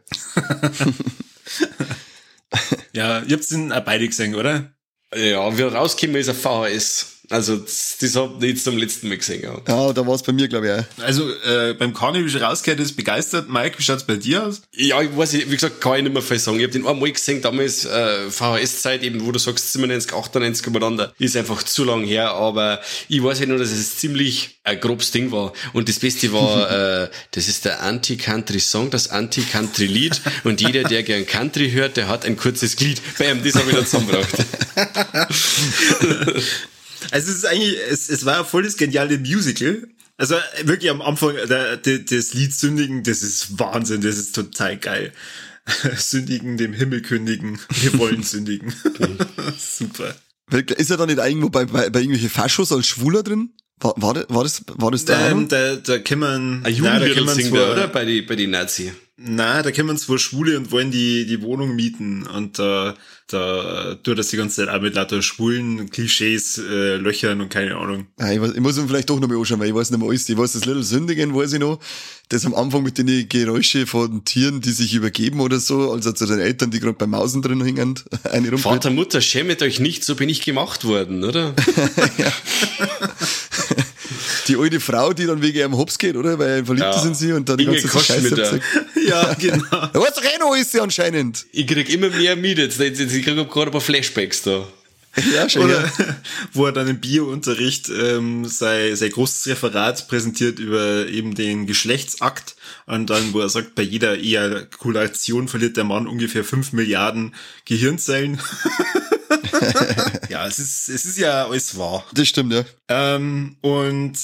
Ja, ihr habt den auch beide gesehen, oder? Ja, wie er rausgekommen ist, ein VHS. Also, das, das hab ich jetzt zum letzten Mal gesehen. Ja. Ja, da war es bei mir, glaube ich, auch. Also äh, beim wie schon rausgehört ist, begeistert. Mike, wie schaut's bei dir aus? Ja, ich weiß, nicht, wie gesagt, kann ich nicht mehr viel sagen. Ich habe den einmal gesehen, damals äh, VHS-Zeit, eben wo du sagst 97, 98 umeinander, ist einfach zu lang her, aber ich weiß halt nur, dass es ziemlich ein grobes Ding war. Und das Beste war, äh, das ist der Anti-Country-Song, das Anti-Country-Lied und jeder, der gern Country hört, der hat ein kurzes Glied. Bam, das habe ich dann zusammengebracht. Also es ist eigentlich, es, es war voll das geniale Musical. Also wirklich am Anfang der, der, das Lied Sündigen, das ist Wahnsinn, das ist total geil. Sündigen, dem Himmel kündigen, wir wollen sündigen. Super. Ist er da nicht irgendwo bei, bei, bei irgendwelche Faschos als Schwuler drin? War, war, das, war das, war das da? Ähm, da, da kann man, Ein na, da Jugendlied kann man singt er, oder? Bei die, bei die Nazi. Na, da kommen zwar Schwule und wollen die, die Wohnung mieten und da, da tut das die ganze Zeit auch mit lauter schwulen Klischees, äh, Löchern und keine Ahnung. Ja, ich, weiß, ich muss ihn vielleicht doch noch mal anschauen, weil ich weiß nicht mehr alles. Ich weiß das Little Sündigen, weiß ich noch. Das am Anfang mit den Geräusche von Tieren, die sich übergeben oder so, also zu den Eltern, die gerade beim Mausen drin hängen, eine rumfällt. Vater, Mutter, schämet euch nicht, so bin ich gemacht worden, oder? Die alte Frau, die dann wegen ihrem Hops geht, oder? Weil verliebt Ja. sind sie und dann die ganze Scheiße. Ja, genau. Da weiß doch eh noch, ist sie anscheinend. Ich krieg immer mehr mit jetzt. Ich krieg gerade ein paar Flashbacks da. Ja, schon. Oder Ja. wo er dann im Biounterricht ähm, sein, sein großes Referat präsentiert über eben den Geschlechtsakt und dann, wo er sagt, bei jeder Ejakulation verliert der Mann ungefähr fünf Milliarden Gehirnzellen. ja, es ist, es ist ja alles wahr. Das stimmt, ja. Ähm, und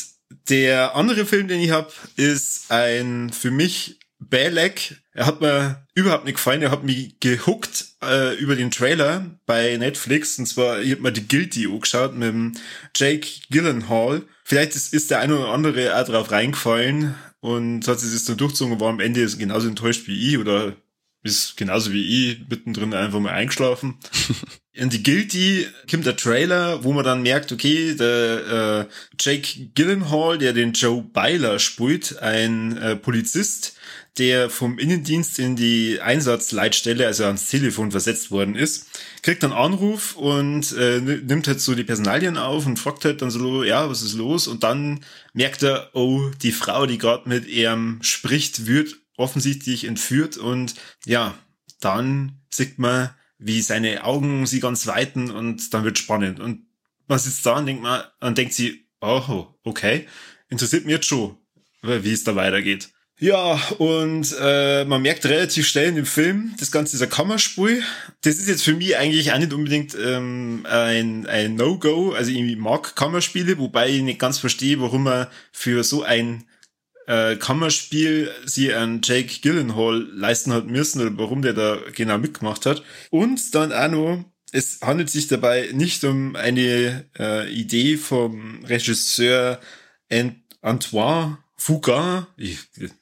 der andere Film, den ich habe, ist ein für mich Balek. Er hat mir überhaupt nicht gefallen. Er hat mich gehuckt äh, über den Trailer bei Netflix. Und zwar, ich hab mir die Guilty angeschaut mit dem Jake Gyllenhaal. Vielleicht ist, ist der eine oder andere auch drauf reingefallen und hat sich das dann durchgezogen und war am Ende genauso enttäuscht wie ich oder ist genauso wie ich mittendrin einfach mal eingeschlafen. In die Guilty kommt der Trailer, wo man dann merkt, okay, der äh, Jake Gyllenhaal, der den Joe Byler spielt, ein äh, Polizist, der vom Innendienst in die Einsatzleitstelle, also ans Telefon versetzt worden ist, kriegt einen Anruf und äh, nimmt halt so die Personalien auf und fragt halt dann so, ja, was ist los? Und dann merkt er, oh, die Frau, die gerade mit ihm spricht, wird offensichtlich entführt und ja, dann sieht man, wie seine Augen sie ganz weiten und dann wird spannend. Und man sitzt da und denkt man, und denkt sie, oh, okay, interessiert mich jetzt schon, wie es da weitergeht. Ja, und äh, man merkt relativ schnell in dem Film, das Ganze ist ein Kammerspiel. Das ist jetzt für mich eigentlich auch nicht unbedingt ähm, ein, ein No-Go. Also ich mag Kammerspiele, wobei ich nicht ganz verstehe, warum man für so ein äh, Kammerspiel sie an Jake Gyllenhaal leisten hat müssen oder warum der da genau mitgemacht hat. Und dann auch noch, es handelt sich dabei nicht um eine äh, Idee vom Regisseur Antoine Fuga, ich,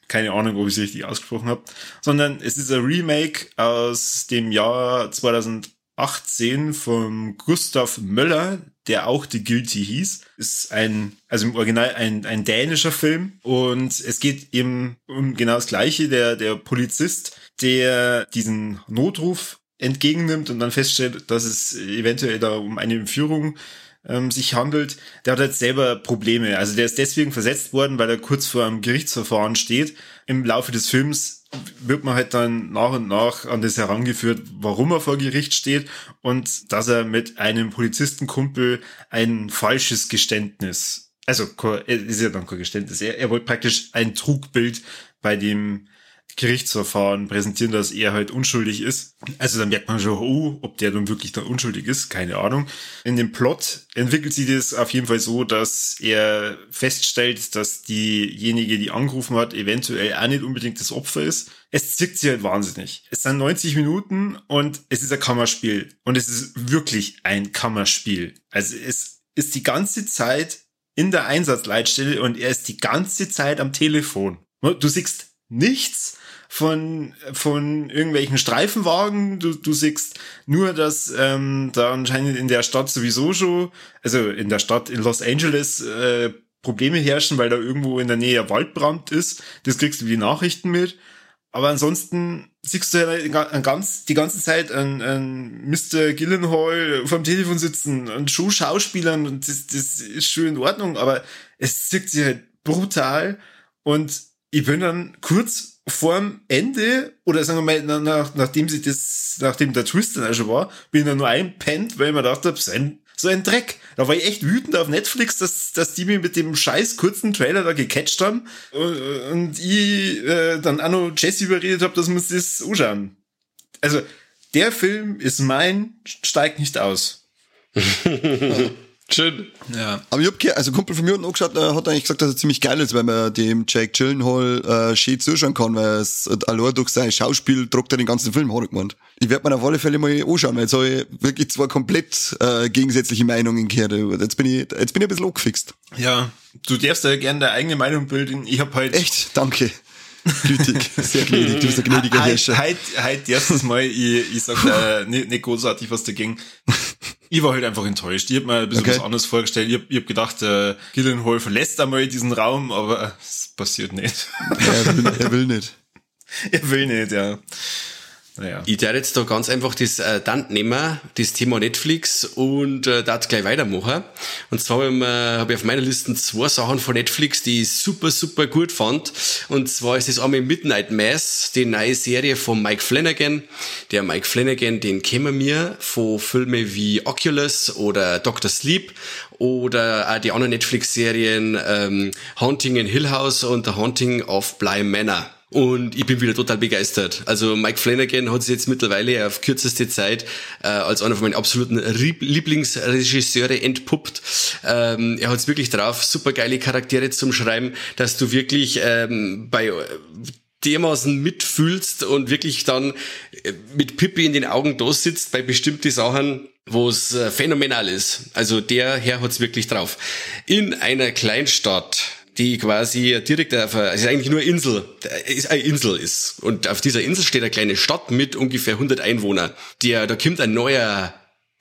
keine Ahnung, ob ich es richtig ausgesprochen habe, sondern es ist ein Remake aus dem Jahr 2018 von Gustav Möller, der auch The Guilty hieß. Ist ein, also im Original ein, ein dänischer Film und es geht eben um genau das Gleiche. Der, der Polizist, der diesen Notruf entgegennimmt und dann feststellt, dass es eventuell da um eine Entführung ähm, sich handelt, der hat halt selber Probleme. Also der ist deswegen versetzt worden, weil er kurz vor einem Gerichtsverfahren steht. Im Laufe des Films wird man halt dann nach und nach an das herangeführt, warum er vor Gericht steht und dass er mit einem Polizistenkumpel ein falsches Geständnis, also ist ja dann kein Geständnis, er, er wollte praktisch ein Trugbild bei dem Gerichtsverfahren präsentieren, dass er halt unschuldig ist. Also dann merkt man schon, oh, ob der dann wirklich dann unschuldig ist, keine Ahnung. In dem Plot entwickelt sich das auf jeden Fall so, dass er feststellt, dass diejenige, die angerufen hat, eventuell auch nicht unbedingt das Opfer ist. Es zickt sich halt wahnsinnig. Es sind 90 Minuten und es ist ein Kammerspiel. Und es ist wirklich ein Kammerspiel. Also es ist die ganze Zeit in der Einsatzleitstelle und er ist die ganze Zeit am Telefon. Du siehst nichts von, von irgendwelchen Streifenwagen. Du, du siehst nur, dass ähm, da anscheinend in der Stadt sowieso schon, also in der Stadt in Los Angeles, äh, Probleme herrschen, weil da irgendwo in der Nähe Waldbrand ist. Das kriegst du wie Nachrichten mit. Aber ansonsten siehst du ja ganz, die ganze Zeit an, an Mr. Gillenhall vom Telefon sitzen und schon Schauspielern und das, das ist schon in Ordnung, aber es zieht sich halt brutal und ich bin dann kurz vorm Ende, oder sagen wir mal, nach, nachdem sie das, nachdem der Twist dann auch schon war, bin ich dann nur einpennt, weil ich mir gedacht habe, so ein, so ein Dreck. Da war ich echt wütend auf Netflix, dass, dass die mich mit dem scheiß kurzen Trailer da gecatcht haben und, und ich äh, dann auch noch Jesse überredet habe, dass wir uns das anschauen. Also, der Film ist mein, steigt nicht aus. Schön. Ja. Aber ich hab also ein Kumpel von mir hat angeschaut, der hat eigentlich gesagt, dass er ziemlich geil ist, weil man dem Jake Gyllenhaal äh, schön zuschauen kann, weil es allein durch sein Schauspiel druckt er den ganzen Film, hat er gemeint. Ich werde mir auf alle Fälle mal anschauen, weil jetzt habe ich wirklich zwei komplett äh, gegensätzliche Meinungen gehört. Jetzt bin ich, jetzt bin ich ein bisschen angefixt. Ja, du darfst ja gerne deine eigene Meinung bilden. Ich habe halt... Echt? Danke. Gütig, sehr gnädig, du bist ein gnädiger Herrscher. Halt, halt erstes Mal, ich, ich sag da nicht, nicht großartig was dagegen. Ich war halt einfach enttäuscht. Ich hab mir ein bisschen okay. was anderes vorgestellt. Ich hab, ich hab gedacht, äh, Gillenhall verlässt einmal diesen Raum, aber es passiert nicht. er, will, er will nicht. er will nicht, ja. Naja. Ich werde jetzt da ganz einfach das äh, dann nehmen, das Thema Netflix und äh, das gleich weitermachen. Und zwar habe ich, äh, hab ich auf meiner Liste zwei Sachen von Netflix, die ich super, super gut fand. Und zwar ist das einmal Midnight Mass, die neue Serie von Mike Flanagan. Der Mike Flanagan, den kennen wir von Filmen wie Oculus oder Dr. Sleep oder auch die anderen Netflix-Serien ähm, Haunting in Hill House und The Haunting of Bly Manor. Und ich bin wieder total begeistert. Also Mike Flanagan hat sich jetzt mittlerweile auf kürzeste Zeit äh, als einer von meinen absoluten Lieblingsregisseure entpuppt. Ähm, er hat es wirklich drauf, super geile Charaktere zum Schreiben, dass du wirklich ähm, bei dermaßen mitfühlst und wirklich dann äh, mit Pippi in den Augen da sitzt bei bestimmten Sachen, wo es äh, phänomenal ist. Also der Herr hat's wirklich drauf. In einer Kleinstadt die quasi direkt auf, also eigentlich nur Insel, ist eine Insel ist. Und auf dieser Insel steht eine kleine Stadt mit ungefähr 100 Einwohnern. Der, da kommt ein neuer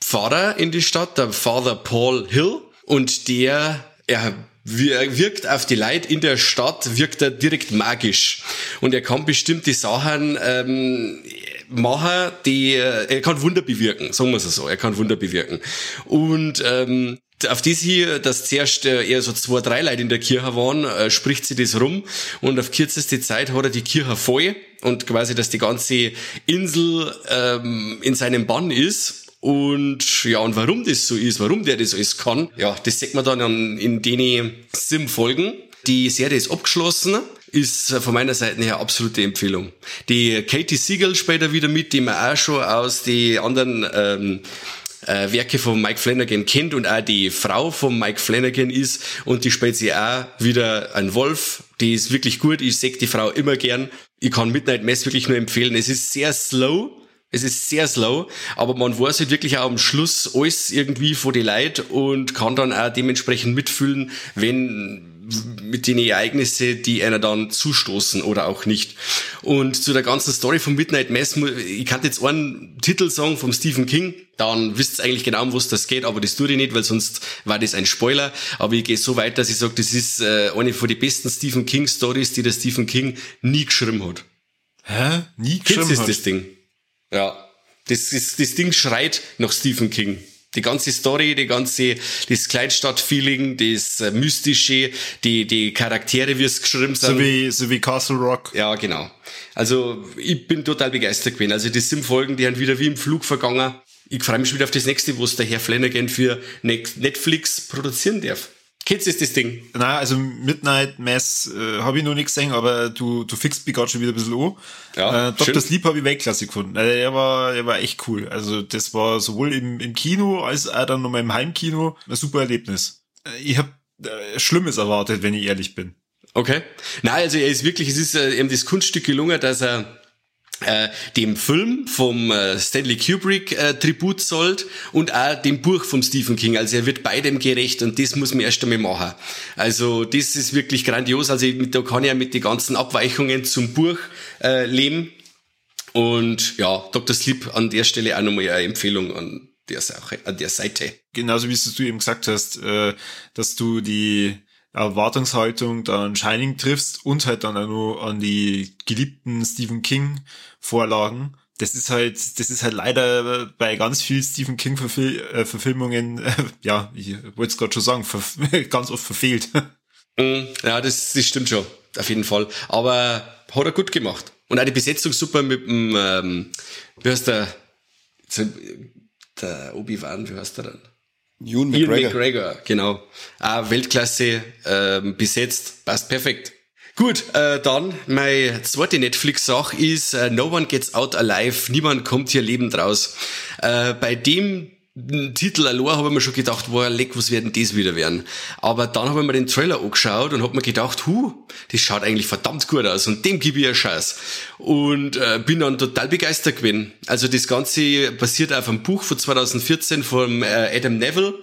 Pfarrer in die Stadt, der Father Paul Hill. Und der, er wirkt auf die Leute in der Stadt, wirkt er direkt magisch. Und er kann bestimmte Sachen ähm, machen, die, er kann Wunder bewirken, sagen wir es so, er kann Wunder bewirken. Und ähm, auf das hier, dass zuerst äh, eher so zwei, drei Leute in der Kirche waren, äh, spricht sie das rum und auf kürzeste Zeit hat er die Kirche voll und quasi, dass die ganze Insel ähm, in seinem Bann ist. Und ja, und warum das so ist, warum der das alles kann, ja, das sieht man dann in den Sim-Folgen. Die Serie ist abgeschlossen, ist von meiner Seite her absolute Empfehlung. Die Katie Siegel später wieder mit, die man auch schon aus den anderen ähm, äh, Werke von Mike Flanagan kennt und auch die Frau von Mike Flanagan ist und die spielt sie auch wieder ein Wolf. Die ist wirklich gut. Ich sehe die Frau immer gern. Ich kann Midnight Mass wirklich nur empfehlen. Es ist sehr slow. Es ist sehr slow, aber man weiß halt wirklich auch am Schluss alles irgendwie vor die Leid und kann dann auch dementsprechend mitfühlen, wenn mit den Ereignissen, die einer dann zustoßen oder auch nicht. Und zu der ganzen Story von Midnight Mass, ich kann jetzt einen Titelsong vom Stephen King, dann wisst ihr eigentlich genau, um was das geht, aber das tue ich nicht, weil sonst war das ein Spoiler. Aber ich gehe so weit, dass ich sage, das ist äh, eine von den besten Stephen King Stories, die der Stephen King nie geschrieben hat. Hä? Nie geschrieben Kids ist das Ding. Ja. Das, ist, das Ding schreit nach Stephen King. Die ganze Story, die ganze, das Kleinstadt-Feeling, das äh, Mystische, die, die Charaktere, wie es geschrieben sind. So wie, so wie Castle Rock. Ja, genau. Also, ich bin total begeistert gewesen. Also, die Sim-Folgen, die haben wieder wie im Flug vergangen. Ich freue mich wieder auf das nächste, was der Herr Flanagan für Netflix produzieren darf. Kids ist das Ding. Na, also Midnight Mass äh, habe ich noch nicht gesehen, aber du, du fixst mich gerade schon wieder ein bisschen an. Ja, äh, Dr. Sleep habe ich Weltklasse gefunden. Also, er war, er war echt cool. Also das war sowohl im, im Kino als auch dann nochmal im Heimkino ein super Erlebnis. Äh, ich habe äh, Schlimmes erwartet, wenn ich ehrlich bin. Okay. Na, also er ist wirklich, es ist äh, eben das Kunststück gelungen, dass er äh, dem Film vom äh, Stanley Kubrick äh, Tribut zollt und auch dem Buch vom Stephen King. Also er wird beidem gerecht und das muss man erst einmal machen. Also das ist wirklich grandios. Also da kann er mit den ganzen Abweichungen zum Buch äh, leben. Und ja, Dr. Sleep an der Stelle auch nochmal eine Empfehlung an der Sache, an der Seite. Genauso wie du eben gesagt hast, äh, dass du die Erwartungshaltung dann Shining triffst und halt dann auch noch an die geliebten Stephen King Vorlagen. Das ist halt, das ist halt leider bei ganz vielen Stephen King Verfil äh, Verfilmungen, äh, ja, ich wollte es gerade schon sagen, ganz oft verfehlt. Mm, ja, das, das stimmt schon, auf jeden Fall. Aber hat er gut gemacht. Und auch die Besetzung super mit dem, ähm, wie heißt der, der Obi-Wan, wie heißt der dann? Ewan McGregor. Ian McGregor, genau. Auch Weltklasse ähm, besetzt, passt perfekt. Gut, äh, dann meine zweite Netflix-Sache ist äh, No One Gets Out Alive, niemand kommt hier lebend raus. Äh, bei dem Titel allein habe ich mir schon gedacht, wow, leck, was werden das wieder werden? Aber dann habe ich mir den Trailer angeschaut und habe mir gedacht, hu, das schaut eigentlich verdammt gut aus und dem gebe ich einen Scheiß. Und äh, bin dann total begeistert gewesen. Also das Ganze basiert auf einem Buch von 2014 von äh, Adam Neville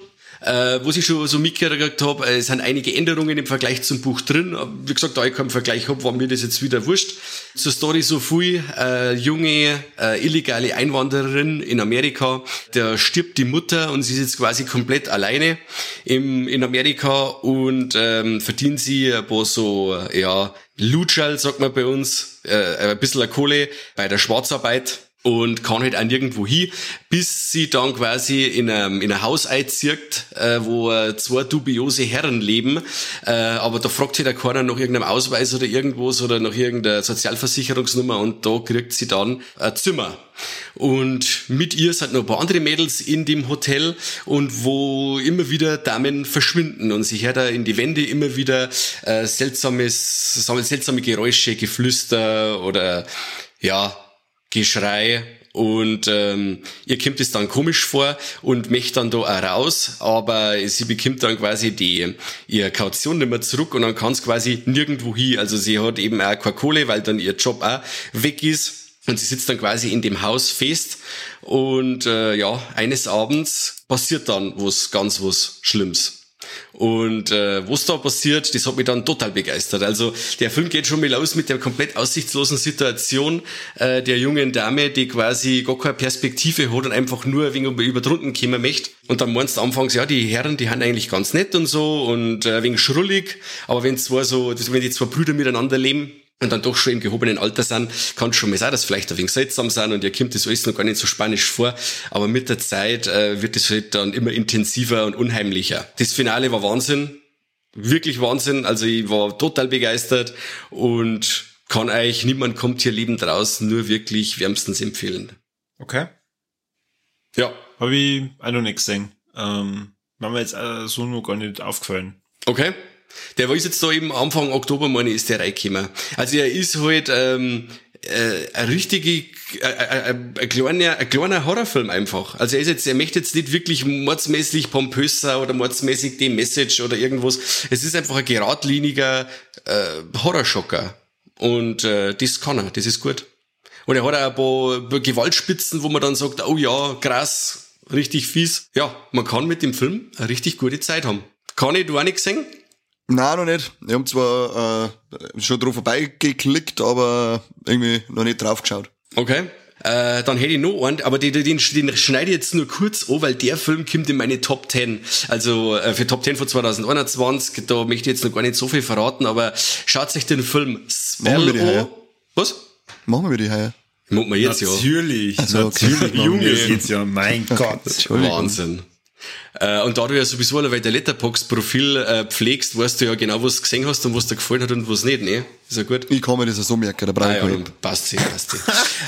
äh, was ich schon so mitgekriegt habe, äh, es sind einige Änderungen im Vergleich zum Buch drin. Wie gesagt, da ich keinen Vergleich habe, war mir das jetzt wieder wurscht. Zur Story so viel. Äh, junge, äh, illegale Einwanderin in Amerika, da stirbt die Mutter und sie ist jetzt quasi komplett alleine im, in Amerika und ähm, verdient sie ein paar so, ja, Lutschal, sagt man bei uns, äh, ein bisschen Kohle bei der Schwarzarbeit und kann halt auch nirgendwo hin, bis sie dann quasi in einem, in ein Haus einzirkt, äh, wo zwei dubiose Herren leben. Äh, aber da fragt der keiner nach irgendeinem Ausweis oder irgendwas oder nach irgendeiner Sozialversicherungsnummer und da kriegt sie dann ein Zimmer. Und mit ihr sind noch ein paar andere Mädels in dem Hotel und wo immer wieder Damen verschwinden und sie hört da in die Wände immer wieder äh, seltsames, seltsame Geräusche, Geflüster oder ja, Geschrei und ähm, ihr kommt es dann komisch vor und möchte dann da auch raus, aber sie bekommt dann quasi die ihre Kaution nicht mehr zurück und dann kann es quasi nirgendwo hin. Also sie hat eben auch keine Kohle, weil dann ihr Job auch weg ist. Und sie sitzt dann quasi in dem Haus fest und äh, ja, eines Abends passiert dann was ganz was Schlimmes. Und äh, was da passiert, das hat mich dann total begeistert. Also der Film geht schon mal los mit der komplett aussichtslosen Situation äh, der jungen Dame, die quasi gar keine Perspektive hat und einfach nur wegen über drunten kommen möchte. Und dann meinst du anfangs, ja, die Herren, die haben eigentlich ganz nett und so und äh, wegen schrullig, aber wenn zwei so, wenn die zwei Brüder miteinander leben, und dann doch schon im gehobenen Alter sind, kann schon mal sein, dass vielleicht ein wenig seltsam sind und ihr kommt das alles noch gar nicht so spanisch vor. Aber mit der Zeit äh, wird es halt dann immer intensiver und unheimlicher. Das Finale war Wahnsinn. Wirklich Wahnsinn. Also ich war total begeistert und kann euch, niemand kommt hier lebend raus, nur wirklich wärmstens empfehlen. Okay. Ja. Habe ich auch noch nicht gesehen. Ähm, war mir jetzt äh, so noch gar nicht aufgefallen. Okay. Der war jetzt da eben Anfang Oktober, meine ist der reingekommen. Also er ist halt ähm, äh, ein richtige, äh, äh, ein, kleiner, ein kleiner Horrorfilm einfach. Also er ist jetzt, er möchte jetzt nicht wirklich mordsmäßig pompös sein oder mordsmäßig die Message oder irgendwas. Es ist einfach ein geradliniger äh, Horrorschocker. Und äh, das kann er, das ist gut. Und er hat auch ein paar Gewaltspitzen, wo man dann sagt, oh ja, krass, richtig fies. Ja, man kann mit dem Film eine richtig gute Zeit haben. Kann ich, du auch nicht gesehen? Nein, noch nicht. Ich habe zwar äh, schon drauf vorbeigeklickt, aber irgendwie noch nicht drauf geschaut. Okay. Äh, dann hätte ich noch einen, aber den, den, den schneide ich jetzt nur kurz an, weil der Film kommt in meine Top 10. Also äh, für Top 10 von 2021, da möchte ich jetzt noch gar nicht so viel verraten, aber schaut sich den Film Spell an. Was? Machen wir die heuer. Machen wir jetzt natürlich, ja. Also, natürlich. Okay. Junge, jetzt ja, mein Gott. Wahnsinn. Äh, und da du ja sowieso alle dein Letterbox-Profil äh, pflegst, weißt du ja genau, was du gesehen hast und was dir gefallen hat und was nicht, ne? Ist ja gut. Ich kann mir das ja so merken, da brauche ich ah, ja, Passt sie, passt sie.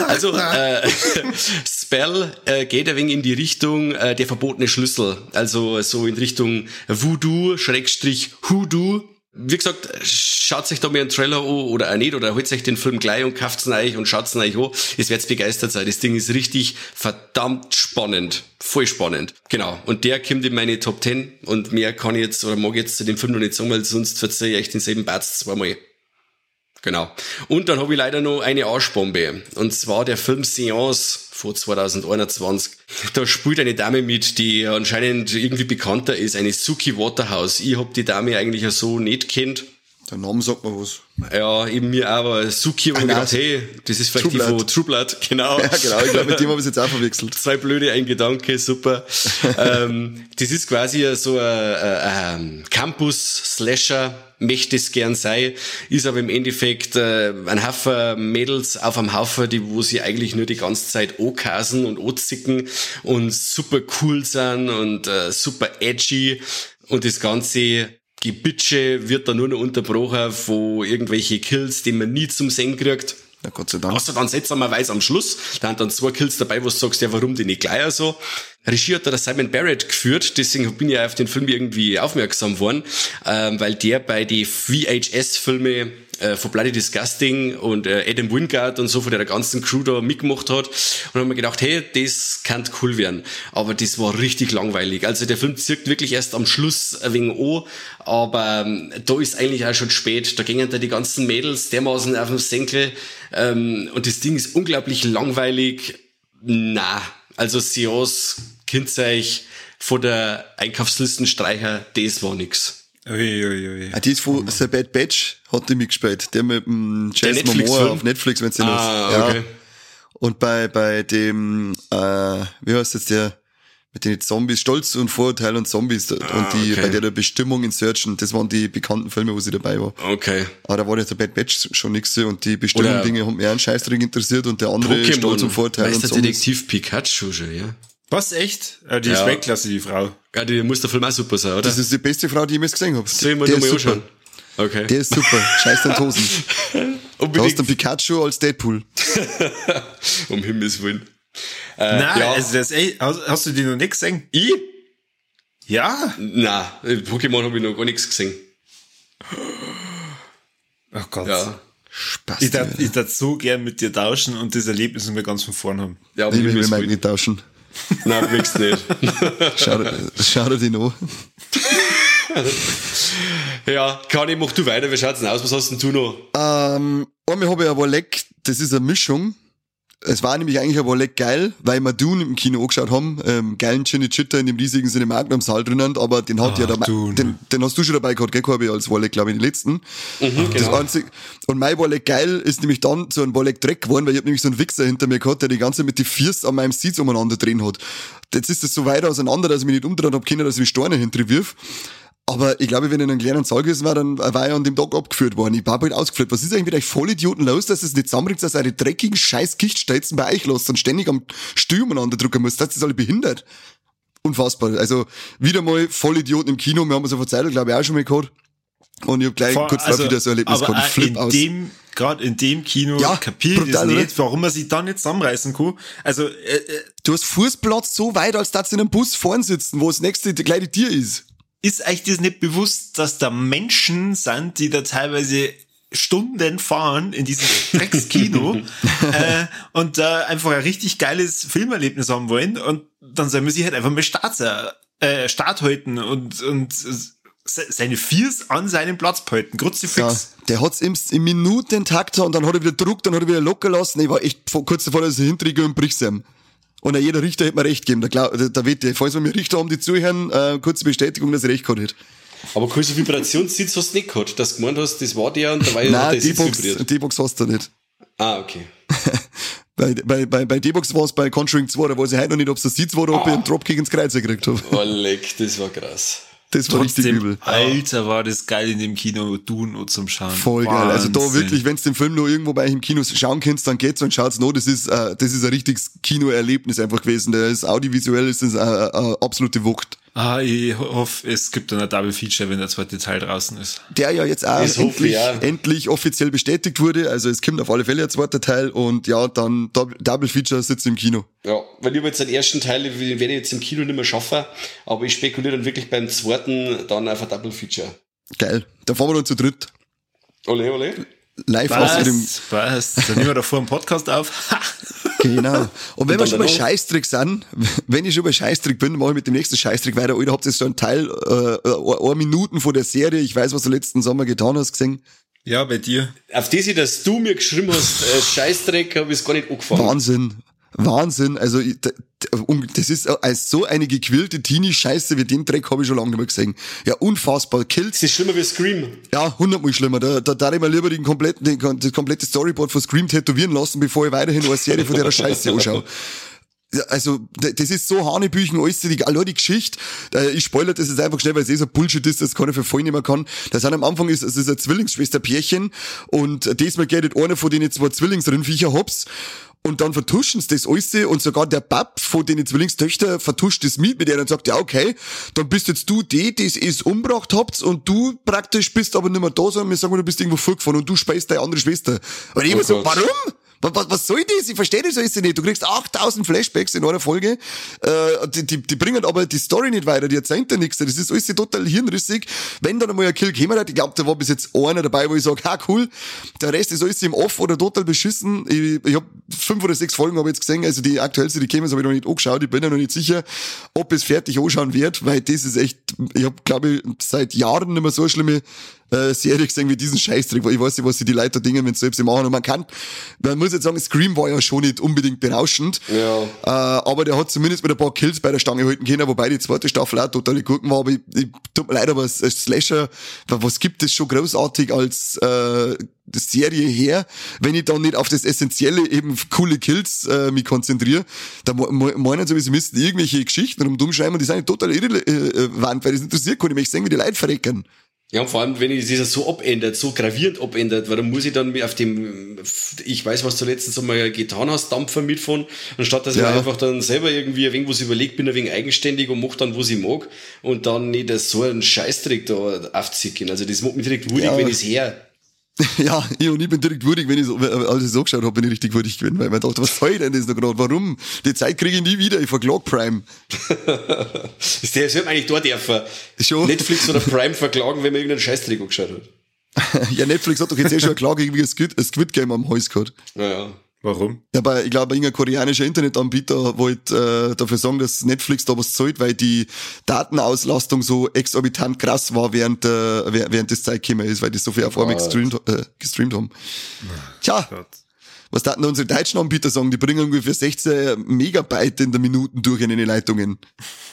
also, äh, Spell äh, geht ein wenig in die Richtung äh, der verbotene Schlüssel. Also so in Richtung Voodoo, Schrägstrich Hoodoo wie gesagt, schaut sich da mal einen Trailer an oder auch nicht, oder holt euch den Film gleich und kauft ihn euch und schaut ihn euch an. Ihr werdet begeistert sein. Das Ding ist richtig verdammt spannend. Voll spannend. Genau. Und der kommt in meine Top 10 und mehr kann ich jetzt, oder mag ich jetzt zu dem Film noch nicht sagen, weil sonst verzeihe ich euch denselben Batz zweimal. Genau. Und dann habe ich leider noch eine Arschbombe. Und zwar der Film Seance von 2021. Da spielt eine Dame mit, die anscheinend irgendwie bekannter ist, eine Suki Waterhouse. Ich hab die Dame eigentlich ja so nicht kennt. Der Name sagt mir was. Ja, eben mir aber Suki und gedacht, hey, das ist vielleicht True die von True Blood, genau. Ja, genau, ich glaube, mit dem habe ich jetzt auch verwechselt. Zwei blöde, ein Gedanke, super. ähm, das ist quasi so ein, ein Campus-Slasher, möchte es gern sein, ist aber im Endeffekt äh, ein Haufen Mädels auf einem Haufen, die, wo sie eigentlich nur die ganze Zeit ankasen und anzicken und super cool sind und äh, super edgy und das Ganze Gebitsche wird da nur noch unterbrochen von irgendwelche Kills, die man nie zum Sehen kriegt. Na Gott sei Dank. Außer dann seltsamerweise am Schluss, da haben dann zwei Kills dabei, wo du sagst, ja, warum die nicht gleich so? Regie hat da der Simon Barrett geführt, deswegen bin ich auf den Film irgendwie aufmerksam worden, ähm, weil der bei die VHS-Filme äh, von Bloody Disgusting und äh, Adam Wingard und so von der ganzen Crew da mitgemacht hat und haben mir gedacht, hey, das kann cool werden. Aber das war richtig langweilig. Also der Film zirkt wirklich erst am Schluss wenig an, aber ähm, da ist eigentlich auch schon spät. Da gingen da die ganzen Mädels dermaßen auf dem Senkel ähm, und das Ding ist unglaublich langweilig. Na, also Seance, Kindzeich von der Einkaufslistenstreicher, das war nix. Ui, ui, ui. Ah, die ist von The Bad Batch, hat die mitgespielt. Der mit dem Jason Momoa auf Netflix, wenn sie ah, ja. okay. Und bei, bei dem, äh, wie heißt jetzt der, mit den Zombies, Stolz und Vorurteil und Zombies ah, und die, okay. bei der, der Bestimmung in Searchen, das waren die bekannten Filme, wo sie dabei war. Okay. Aber da war der Bad Batch schon nix und die Bestimmung-Dinge haben mehr einen Scheißdreck interessiert und der andere Pokémon, Stolz und Vorurteil und Zombies. Detektiv Pikachu schon, ja? Was, echt? Äh, die ja. ist Weltklasse, die Frau. Ja, die muss der Film auch super sein, oder? Das ist die beste Frau, die ich jemals gesehen habe. Sehen wir der ist super. Okay. Der ist super. Scheiß den Hosen. du hast den Pikachu als Deadpool. um Himmels Willen. Äh, Nein, ja. also das, ey, hast, hast, du die noch nicht gesehen? Ich? Ja? Nein, Pokémon habe ich noch gar nichts gesehen. Ach Gott. Ja. Spaß. Ich darf, ich darf so gern mit dir tauschen und das Erlebnis mir ganz von vorn haben. Ja, ich will mit Mike nicht tauschen. Nein, nix nicht. schau, schau dir den an. ja, Kani, mach du weiter. Wie schaut's denn aus? Was hast denn du noch? Ähm, einmal habe ich aber Leck, das ist eine Mischung. Es war nämlich eigentlich aber leck geil, weil wir Dune im Kino angeschaut haben, ähm, geilen Chinichitta in dem riesigen Cinemagnum-Saal drinnen, aber den hat Ach, ja dabei, den, den hast du schon dabei gehabt, gell, Corby, als Warleck, glaube ich, in den letzten. Mhm, Das genau. einzig, und mein Warleck geil ist nämlich dann zu einem Warleck Dreck geworden, weil ich hab nämlich so einen Wichser hinter mir gehabt, der die ganze Zeit mit die Fierst an meinem Sitz umeinander drehen hat. Jetzt ist das so weit auseinander, dass ich mich nicht umdrehen hab können, dass ich mich Steine hinterwirf. Aber ich glaube, wenn ich in einem kleinen Saal gewesen wäre, dann war ich an dem Tag abgeführt worden. Ich war bald ausgeflippt. Was ist eigentlich mit euch Vollidioten los, dass es nicht zusammenbringt, dass ihr eure dreckigen scheiß Gichtstelzen bei euch lasst und ständig am Stuhl umeinander drücken müsst? Das ist alle behindert. Unfassbar. Also, wieder mal Vollidioten im Kino. Wir haben es auf der Zeit, glaube ich, auch schon mal gehabt. Und ich hab gleich Vor- kurz darauf wieder so ein Erlebnis gehabt. Ich flipp in aus. dem, gerade in dem Kino Ja, kapier ich das nicht, warum man sich da nicht zusammenreißen kann. Also, äh, äh, Du hast Fußplatz so weit, als dass du in einem Bus vorn sitzen, wo das nächste kleine Tier ist. Ist euch das nicht bewusst, dass da Menschen sind, die da teilweise Stunden fahren in dieses Dreckskino äh, und da einfach ein richtig geiles Filmerlebnis haben wollen und dann soll man sich halt einfach mal Start, äh, Start halten und, und se- seine Viers an seinem Platz behalten. Ja, Kruzifix. der hat's im, im Minutentakt und dann hat er wieder druckt, dann hat er wieder locker lassen. Ich war echt vor- kurz davor, dass ich hintergehe und brich's ihm. Und auch jeder Richter hätte mir recht gegeben. Da, glaub, da, da ich. Falls wir mir Richter haben, die zuhören, äh, kurze Bestätigung, dass ich recht gehabt hätte. Aber so Vibrationssitz hast du nicht gehabt, dass du gemeint hast, das war der und dabei hat Nein, der Sitz D-Box, vibriert. D-Box hast du nicht. Ah, okay. Bei, bei, bei, bei D-Box war es bei Conjuring 2, da weiß ich heute noch nicht, ob es der Sitz war oder ob ich einen Dropkick ins Kreuz gekriegt habe. Oh, leck, das war krass. Das war richtig Trotzdem, übel. Alter, war das geil in dem Kino, du nur zum Schauen. Voll geil. Also da Wahnsinn. wirklich, wenn's den Film noch irgendwo bei euch im Kino schauen kannst, dann geht's und schaut's noch. Das ist, äh, das ist ein richtiges Kinoerlebnis einfach gewesen. Ist audiovisuell ist das äh, äh, absolute Wucht. Ah, ich hoffe, es gibt dann ein Double Feature, wenn der zweite Teil draußen ist. Der ja jetzt auch hoffe endlich, ich, ja. endlich offiziell bestätigt wurde. Also es kommt auf alle Fälle ein zweiter Teil und ja, dann Dou- Double Feature sitzt im Kino. Ja, weil ich jetzt den ersten Teil, den werde ich jetzt im Kino nicht mehr schaffen, aber ich spekuliere dann wirklich beim zweiten dann auf ein Double Feature. Geil. Da fahren wir dann zu dritt. Ole, ole. Live aus dem Was? Was? Dann nehmen wir da vor dem Podcast auf. Genau. Und wenn Und wir schon bei? Scheißtrick sind, wenn ich schon bei Scheißtrick bin, mache ich mit dem nächsten Scheißtrick weiter. Oder habt ihr so einen Teil, äh, äh, ein Minuten von der Serie, ich weiß, was du letzten Sommer getan hast, gesehen? Ja, bei dir. Auf das, dass du mir geschrieben hast, äh, Scheißdreck, habe ich es gar nicht angefangen. Wahnsinn. Wahnsinn. Also, ich- das ist als so eine gequillte Teenie-Scheiße wie den Dreck habe ich schon lange nicht mehr gesehen. Ja, unfassbar. Kills. Das ist schlimmer wie Scream. Ja, hundertmal schlimmer. Da, da darf ich mir lieber den kompletten, den, das komplette Storyboard von Scream tätowieren lassen, bevor ich weiterhin eine Serie von der Scheiße anschaue. Also, das ist so Hanebüchen, alles, die, allein die Geschichte, äh, ich spoilere das jetzt einfach schnell, weil es eh so Bullshit ist, dass keiner für voll nehmen kann. Da sind am Anfang ist, es ist ein Zwillingsschwesterpärchen und diesmal geht nicht einer von denen zwei Zwillingsrindviecher hops und dann vertuschen sie das alles und sogar der Bab von den Zwillingstöchter vertuscht das mit mit der und sagt, ja okay, dann bist jetzt du die, die es es umgebracht habt und du praktisch bist aber nicht mehr da, sondern wir sagen, du bist irgendwo vorgefahren und du speist deine andere Schwester. Und ich Oh immer so, Gott. warum? Was, was, soll das? Ich verstehe das alles nicht. Du kriegst 8000 Flashbacks in einer Folge. Äh, die, die, die bringen aber die Story nicht weiter, die erzählen dir nichts. Das ist alles total hirnrissig. Wenn dann einmal ein Kill gekommen hat, ich glaube, da war bis jetzt einer dabei, wo ich sage, ha cool, der Rest ist alles im Off oder total beschissen. Ich, ich habe fünf oder sechs Folgen hab ich jetzt gesehen, also die aktuellste, die kämen, habe ich noch nicht angeschaut. Ich bin ja noch nicht sicher, ob es fertig anschauen wird, weil das ist echt, ich habe glaube ich seit Jahren nicht mehr so schlimme äh, Serie gesehen wie diesen Scheißtrick, weil ich weiß nicht, was sie die Leute dingen, wenn sie selbst machen. Und man kann, man muss jetzt sagen, Scream war ja schon nicht unbedingt berauschend. Ja. Äh, aber der hat zumindest mit ein paar Kills bei der Stange halten können, wobei die zweite Staffel auch totale Gurken war. Aber ich, ich tut mir leid, aber als Slasher, was gibt es schon großartig als äh, Serie her, wenn ich dann nicht auf das Essentielle eben coole Kills äh, mich konzentriere, da meinen sie, sie müssten irgendwelche Geschichten rumschreiben und die sind total irrelevant, weil das interessiert kann. Ich möchte sehen, wie die Leute verrecken. Ja, und vor allem, wenn ich das so abändert, so gravierend abändert, warum muss ich dann auf dem, ich weiß, was du letztens einmal getan hast, Dampfer mitfahren, anstatt dass Ja. ich einfach dann selber irgendwie ein wenig was überlegt, bin ein wenig eigenständig und mach dann, was ich mag und dann nicht so einen Scheißdreck da aufzicken. Also das macht mich direkt wurig, Ja. wenn ich's her. Ja, ich und ich bin direkt würdig, wenn ich so, als ich so geschaut habe, bin ich richtig würdig gewesen, weil ich mir dachte, was soll denn das noch gerade? Warum? Die Zeit kriege ich nie wieder, ich verklag Prime. Das der sollte man eigentlich da dürfen. Schon. Netflix oder Prime verklagen, wenn man irgendeinen Scheißdreck angeschaut hat. Ja, Netflix hat doch jetzt eh schon eine Klage gegen das Squid Game am Hals gehabt. Naja. Warum? Ja, bei, ich glaube, irgendein koreanischer Internetanbieter wollte äh, dafür sagen, dass Netflix da was zahlt, weil die Datenauslastung so exorbitant krass war, während, äh, während das Zeit gekommen ist, weil die so viel auf einmal gestreamt, äh, gestreamt haben. Tja, Gott. Was da unsere deutschen Anbieter sagen? Die bringen ungefähr 16 Megabyte in der Minute durch in den Leitungen.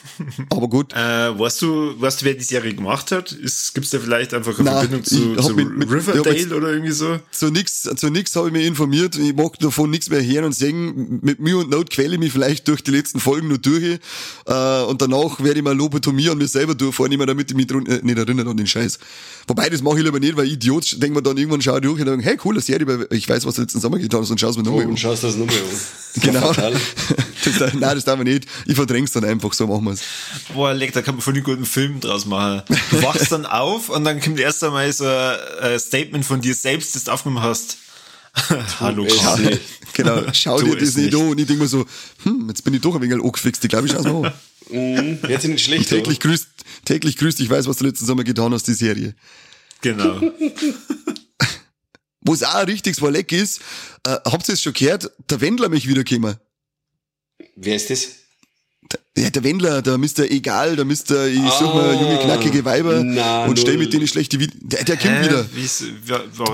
Aber gut. Äh, weißt du, weißt du, wer die Serie gemacht hat? Ist, gibt's da vielleicht einfach eine Nein, Verbindung zu, zu mit- mit- Riverdale oder irgendwie so? Zu nix, zu nix habe ich mich informiert. Ich mag davon nichts mehr hören und sehen. Mit Mühe und Not quäle ich mich vielleicht durch die letzten Folgen nur durch. Äh, und danach werde ich mal Lobotomie an mir selber durchfahren, damit ich mich dran, äh, nicht erinnere an den Scheiß. Wobei, das mache ich lieber nicht, weil Idiot denkt man dann irgendwann, schau durch und denkt, hey, coole Serie, weil ich weiß, was du letzten Sommer getan hast und schau's mir nochmal Oh, an. und schaust das nochmal an. Genau. Das, nein, das darf man nicht. Ich verdräng's dann einfach, so machen wir's. Boah, leck, da kann man voll einen guten Film draus machen. Du wachst dann auf und dann kommt erst einmal so ein Statement von dir selbst, das du aufgenommen hast. Hallo, es Karl. Genau, schau dir das es nicht an und ich denke mir so, hm, jetzt bin ich doch ein wenig angefixt. Ich glaube, ich schau's mal an. Mhm, jetzt nicht schlecht. Täglich grüßt, täglich grüßt, ich weiß, was du letzten Sommer getan hast, die Serie. Genau. Wo es auch ein richtiges Verleck ist, äh, habt ihr es schon gehört, der Wendler mich wiedergekommen. Wer ist das? Ja, der Wendler, der Mr. Egal, der Mr. Ich such mir Ah, junge, knackige Weiber na, und stell mit denen schlechte Videos. Der, der kommt wieder.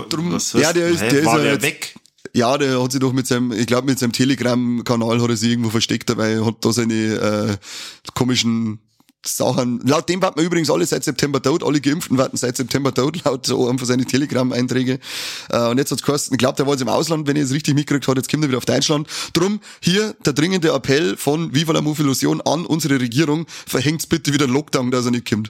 Drum- was ja, der ist- hä? der ist War ja der weg? Ja, der hat sich doch mit seinem, ich glaube mit seinem Telegram-Kanal hat er sich irgendwo versteckt dabei, hat da seine äh, komischen Sachen. Laut dem warten wir übrigens alle seit September tot, alle Geimpften warten seit September tot, laut so einfach seine Telegram-Einträge. Äh, und jetzt hat's geheißen, ich glaube, der war jetzt im Ausland, wenn ich es richtig mitgekriegt habe, jetzt kommt er wieder auf Deutschland. Drum hier der dringende Appell von Viva la Mufilusion an unsere Regierung, verhängt's bitte wieder einen Lockdown, dass er nicht kommt.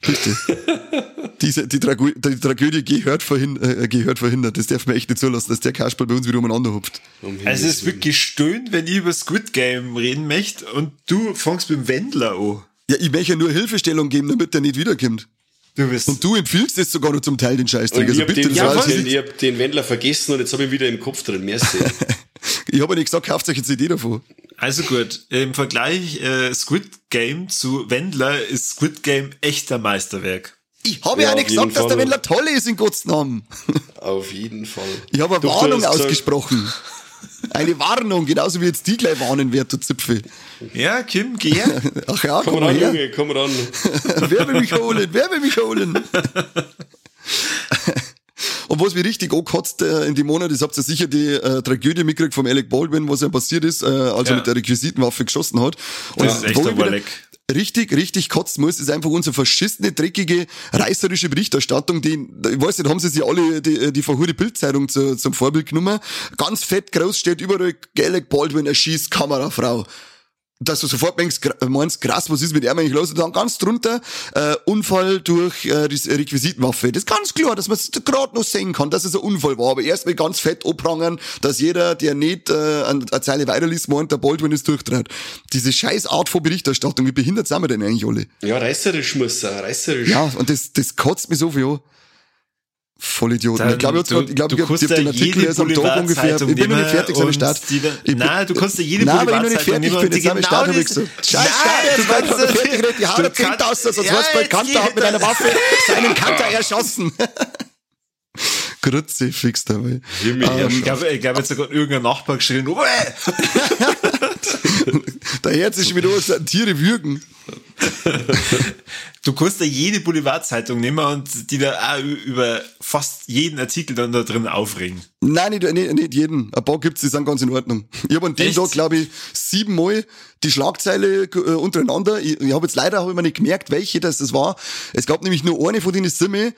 Bitte. Diese, die, Tragö die Tragödie gehört, verhin äh, gehört verhindert. Das darf man echt nicht zulassen, dass der Kasperl bei uns wieder umeinander hupft. Um Also es ist Willen. wirklich stöhnt, wenn ich über Squid Game reden möchte und du fängst mit dem Wendler an. Ja, ich möchte ja nur Hilfestellung geben, damit der nicht wiederkommt. Du bist. Und du empfiehlst es sogar noch zum Teil, den Scheißdreck. ich Also hab, bitte, den, das jetzt den, ich hab den Wendler vergessen und jetzt habe ich ihn wieder im Kopf drin. Merci. ich habe ja nicht gesagt, kauft euch eine CD davon. Also gut, im Vergleich äh, Squid Game zu Wendler ist Squid Game echter Meisterwerk. Ich habe Ja, ja, nicht gesagt, dass der Fall. Wendler toll ist, in Gottes Namen. Auf jeden Fall. Ich habe eine Warnung ausgesprochen. Eine Warnung, genauso wie jetzt die gleich warnen wird, du Zipfel. Ja, Kim, geh her. Ach ja, Komm komm mal ran, her. Junge, komm ran. wer will mich holen? Wer will mich holen? Und was mich richtig angekotzt äh, in die Monate, das habt ihr sicher die äh, Tragödie mitgekriegt vom Alec Baldwin, was ja passiert ist, äh, als er Ja. mit der Requisitenwaffe geschossen hat. Und Das ist echt wo ein ich wieder Überleck. Richtig, richtig kotzen muss, ist einfach unsere verschissene, dreckige, reißerische Berichterstattung, die, ich weiß nicht, haben sie sich alle die, die verhurte Bildzeitung zu, zum Vorbild genommen. Ganz fett groß steht überall, Alec Baldwin erschießt Kamerafrau dass du sofort denkst, gra- meinst, krass, was ist mit ihm eigentlich los? Und dann ganz drunter, äh, Unfall durch äh, Res- Requisitenwaffe. Das ist ganz klar, dass man es gerade noch sehen kann, dass es ein Unfall war. Aber erst mal ganz fett abprangern, dass jeder, der nicht äh, an- eine Zeile weiterliest, meint, der Baldwin ist durchtrat. Diese scheiß Art von Berichterstattung, wie behindert sind wir denn eigentlich alle? Ja, reißerisch muss er, reißerisch. Ja, und das, das kotzt mich so viel an. Vollidioten. Dann, ich glaube, ich, du- hab- ich, glaub, ich hab, kannst ich hab den Artikel jede erst am Tag ungefähr. Ich bin noch nicht fertig, so nehmen Start. die Ich bin- Nein, du kannst ja jede Nein, weil ich noch nicht fertig nehmen bin, jetzt habe ich genau Start, ich gesagt. Scheiß Start, jetzt war ich gerade fertig geredet, die er 10.000 aus, sonst war's bei Kanter, jetzt hat mit einer. Waffe seinen Kanter erschossen. Grütze, fix dabei. Ähm, Ich glaube, ich glaub, jetzt hat gerade irgendein Nachbar geschrien, Herz ist schon wieder aus, Tiere würgen. Du kannst ja jede Boulevardzeitung nehmen und die da auch über fast jeden Artikel dann da drin aufregen. Nein, nicht, nicht, nicht jeden. Ein paar gibt's, die sind ganz in Ordnung. Ich habe an dem Echt? Tag, glaube ich, siebenmal die Schlagzeile äh, untereinander. Ich, ich habe jetzt leider hab ich mir nicht gemerkt, welche das, das war. Es gab nämlich nur eine von denen Simme,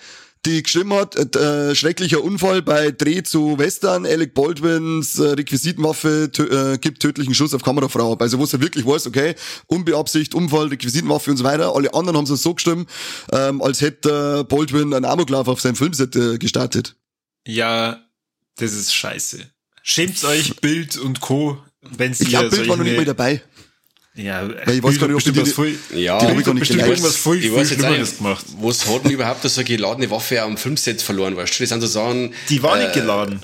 die geschrieben hat, äh, schrecklicher Unfall bei Dreh zu Western, Alec Baldwins äh, Requisitenwaffe tö äh, gibt tödlichen Schuss auf Kamerafrau ab. Also wo du wirklich weiß, okay, Unbeabsicht, Unfall, Requisitenwaffe und so weiter. Alle anderen haben es so geschrieben, ähm, als hätte äh, Baldwin einen Amoklauf auf seinem Filmset äh, gestartet. Ja, das ist scheiße. Schämt euch, Bild und Co., wenn sie Ich glaube, Bild war noch nicht mal dabei. Ja, Weil ich weiß gar nicht, ob die bestimmt die- was voll, Ja, Die nicht geliked. irgendwas voll, ich weiß jetzt nicht, gemacht. was hat denn überhaupt so eine geladene Waffe am Filmset verloren, weißt du? Das sind so Sachen. Die war äh, nicht geladen.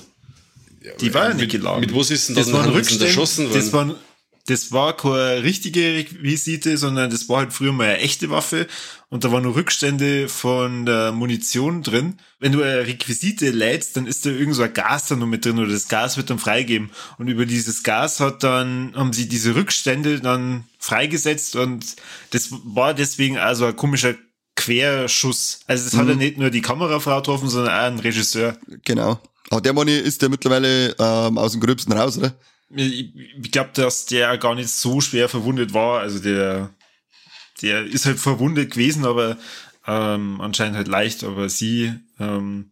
Die war ja nicht geladen. mit was ist denn das dann waren Rückstände, erschossen worden? das waren, das war keine richtige Requisite, sondern das war halt früher mal eine echte Waffe und da waren nur Rückstände von der Munition drin. Wenn du eine Requisite lädst, dann ist da irgend so ein Gas da noch mit drin oder das Gas wird dann freigeben und über dieses Gas hat dann, haben sie diese Rückstände dann freigesetzt und das war deswegen also ein komischer Querschuss. Also es hat ja nicht nur die Kamerafrau getroffen, sondern auch ein Regisseur. Genau. Aber der Mann ist der mittlerweile ähm, aus dem Gröbsten raus, oder? Ich, glaube, dass der gar nicht so schwer verwundet war. Also der, der ist halt verwundet gewesen, aber ähm, anscheinend halt leicht. Aber sie, ähm,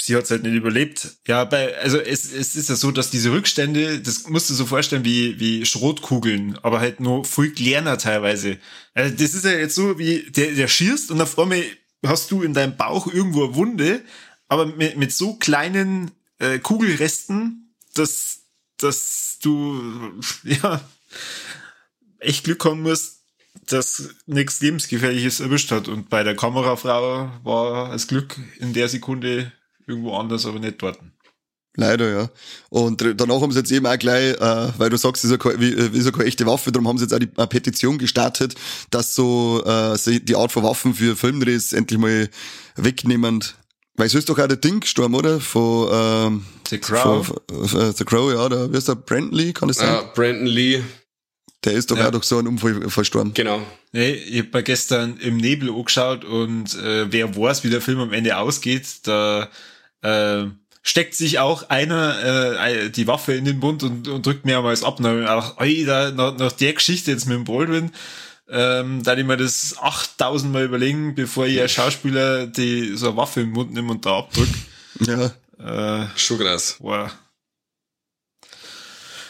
sie hat es halt nicht überlebt. Ja, bei, also es, es ist ja so, dass diese Rückstände, das musst du so vorstellen wie, wie Schrotkugeln, aber halt nur viel kleiner teilweise. Also das ist ja jetzt so, wie der, der schierst und auf einmal hast du in deinem Bauch irgendwo eine Wunde, aber mit, mit so kleinen äh, Kugelresten, dass, dass du ja echt Glück haben musst, dass nichts Lebensgefährliches erwischt hat. Und bei der Kamerafrau war das Glück in der Sekunde irgendwo anders, aber nicht dort. Leider, ja. Und danach haben sie jetzt eben auch gleich, äh, weil du sagst, ist ja keine, ist ja keine echte Waffe, darum haben sie jetzt auch die eine Petition gestartet, dass so äh, die Art von Waffen für Filmdrehs endlich mal wegnehmend. Weil es ist doch auch der Ding gestorben, oder? Von ähm, The Crow. Von, äh, The Crow, ja, da wirst du Brandon Lee, kann das sein? Ja, Brandon Lee, Der ist doch Ja. auch durch so einen Unfall verstorben. genau. Nee, ich hab mir gestern im Nebel angeschaut und äh, wer weiß, wie der Film am Ende ausgeht, da äh, steckt sich auch einer äh, die Waffe in den Mund und, und drückt mehrmals ab. Und dann hab ich gedacht, Alter, nach, nach der Geschichte jetzt mit dem Baldwin, ähm, da ich mir das 8000 Mal überlegen, bevor ich als Schauspieler die so eine Waffe im Mund nehme und da abdrück. Ja. Äh, Schon krass. wow.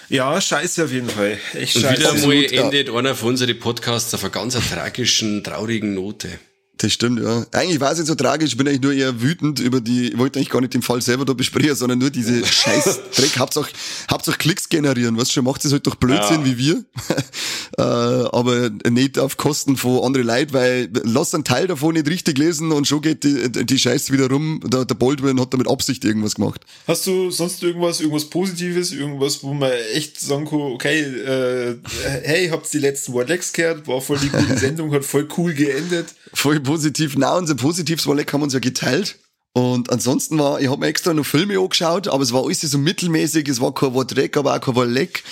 Ja, scheiße auf jeden Fall. Echt Und scheiße. wieder mal endet einer von unseren Podcasts auf einer ganz tragischen, traurigen Note. Das stimmt, ja. Eigentlich war es nicht so tragisch, ich bin eigentlich nur eher wütend über die, ich wollte eigentlich gar nicht den Fall selber da besprechen, sondern nur diese scheiß Dreck. Hauptsache, Hauptsache Klicks generieren, was schon macht es halt doch Blödsinn Ja. wie wir. äh, aber nicht auf Kosten von anderen Leuten, weil lass einen Teil davon nicht richtig lesen und schon geht die, die Scheiße wieder rum. Der, der Baldwin hat da mit Absicht irgendwas gemacht. Hast du sonst irgendwas, irgendwas Positives, irgendwas, wo man echt sagen kann, okay, äh, hey, habt die letzten Warlex gehört, war voll die gute Sendung, hat voll cool geendet. Voll positiv. Na, unser positives Walleck haben wir uns ja geteilt. Und ansonsten war, ich habe mir extra noch Filme angeschaut, aber es war alles so mittelmäßig, es war kein Wort aber auch kein Walleck.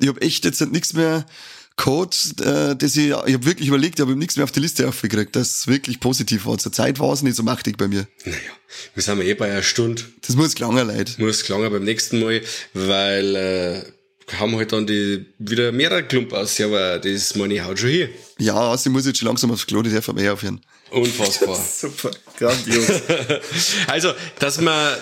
Ich habe echt jetzt nichts mehr gehabt, äh, dass ich, ich habe wirklich überlegt, ich habe nichts mehr auf die Liste aufgekriegt, das wirklich positiv war. Zur Zeit war es nicht so machtig bei mir. Naja, wir sind eh bei einer Stunde. Das muss klanger leid. Muss klangen beim nächsten Mal, weil äh, haben halt dann die wieder mehrere Klump aus, aber das meine ich haut schon hier. Ja, also ich muss jetzt schon langsam aufs Klo, das darf aber eh aufhören. Unfassbar. Super, grandios. also, dass man,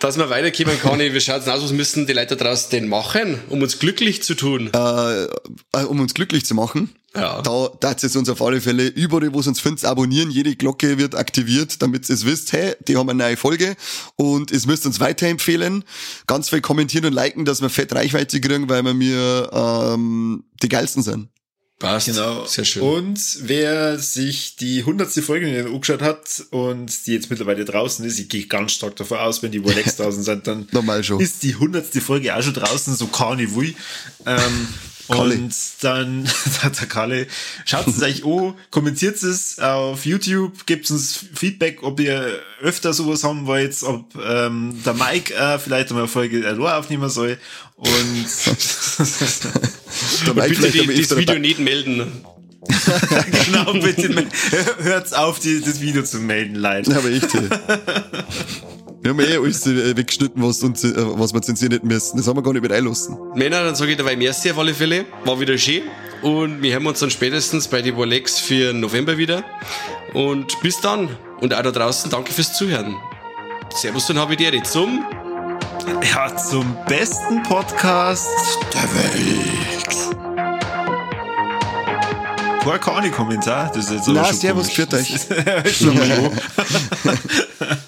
dass man weiterkommen kann, wie schaut's aus, was müssen die Leute da draußen denn machen, um uns glücklich zu tun? Äh, äh, um uns glücklich zu machen. Ja. Da darf es uns auf alle Fälle überall, wo es uns findet, abonnieren. Jede Glocke wird aktiviert, damit ihr es wisst, hey, die haben eine neue Folge und es müsst uns weiterempfehlen. Ganz viel kommentieren und liken, dass wir fett Reichweite kriegen, weil wir mir ähm, die geilsten sind. Passt. Genau. Sehr schön. Und wer sich die hundertste Folge angeschaut hat und die jetzt mittlerweile draußen ist, ich gehe ganz stark davon aus, wenn die Warlex draußen sind, dann Normal schon. ist die hundertste Folge auch schon draußen, so will. Ähm, und dann, der Kalle, schaut es euch an, kommentiert es auf YouTube, gebt uns Feedback, ob ihr öfter sowas haben wollt, ob ähm, der Mike äh, vielleicht einmal eine Folge allein aufnehmen soll. Und ich Bitte die, das Video dabei. nicht melden. genau, bitte hört's auf, die, das Video zu melden, Leute. Aber ey. Wir haben eh alles äh, weggeschnitten, was, uns, äh, was wir zensieren hätten müssen. Das haben wir gar nicht mit einlassen. Männer, dann sage ich dabei merci auf alle Fälle. War wieder schön. Und wir hören uns dann spätestens bei die Warlex für November wieder. Und bis dann. Und auch da draußen, danke fürs Zuhören. Servus und Habitäre zum Ja, zum besten Podcast der Welt. Kein Kani-Kommentar, das ist jetzt aber Na, schon servus, komisch. führt euch.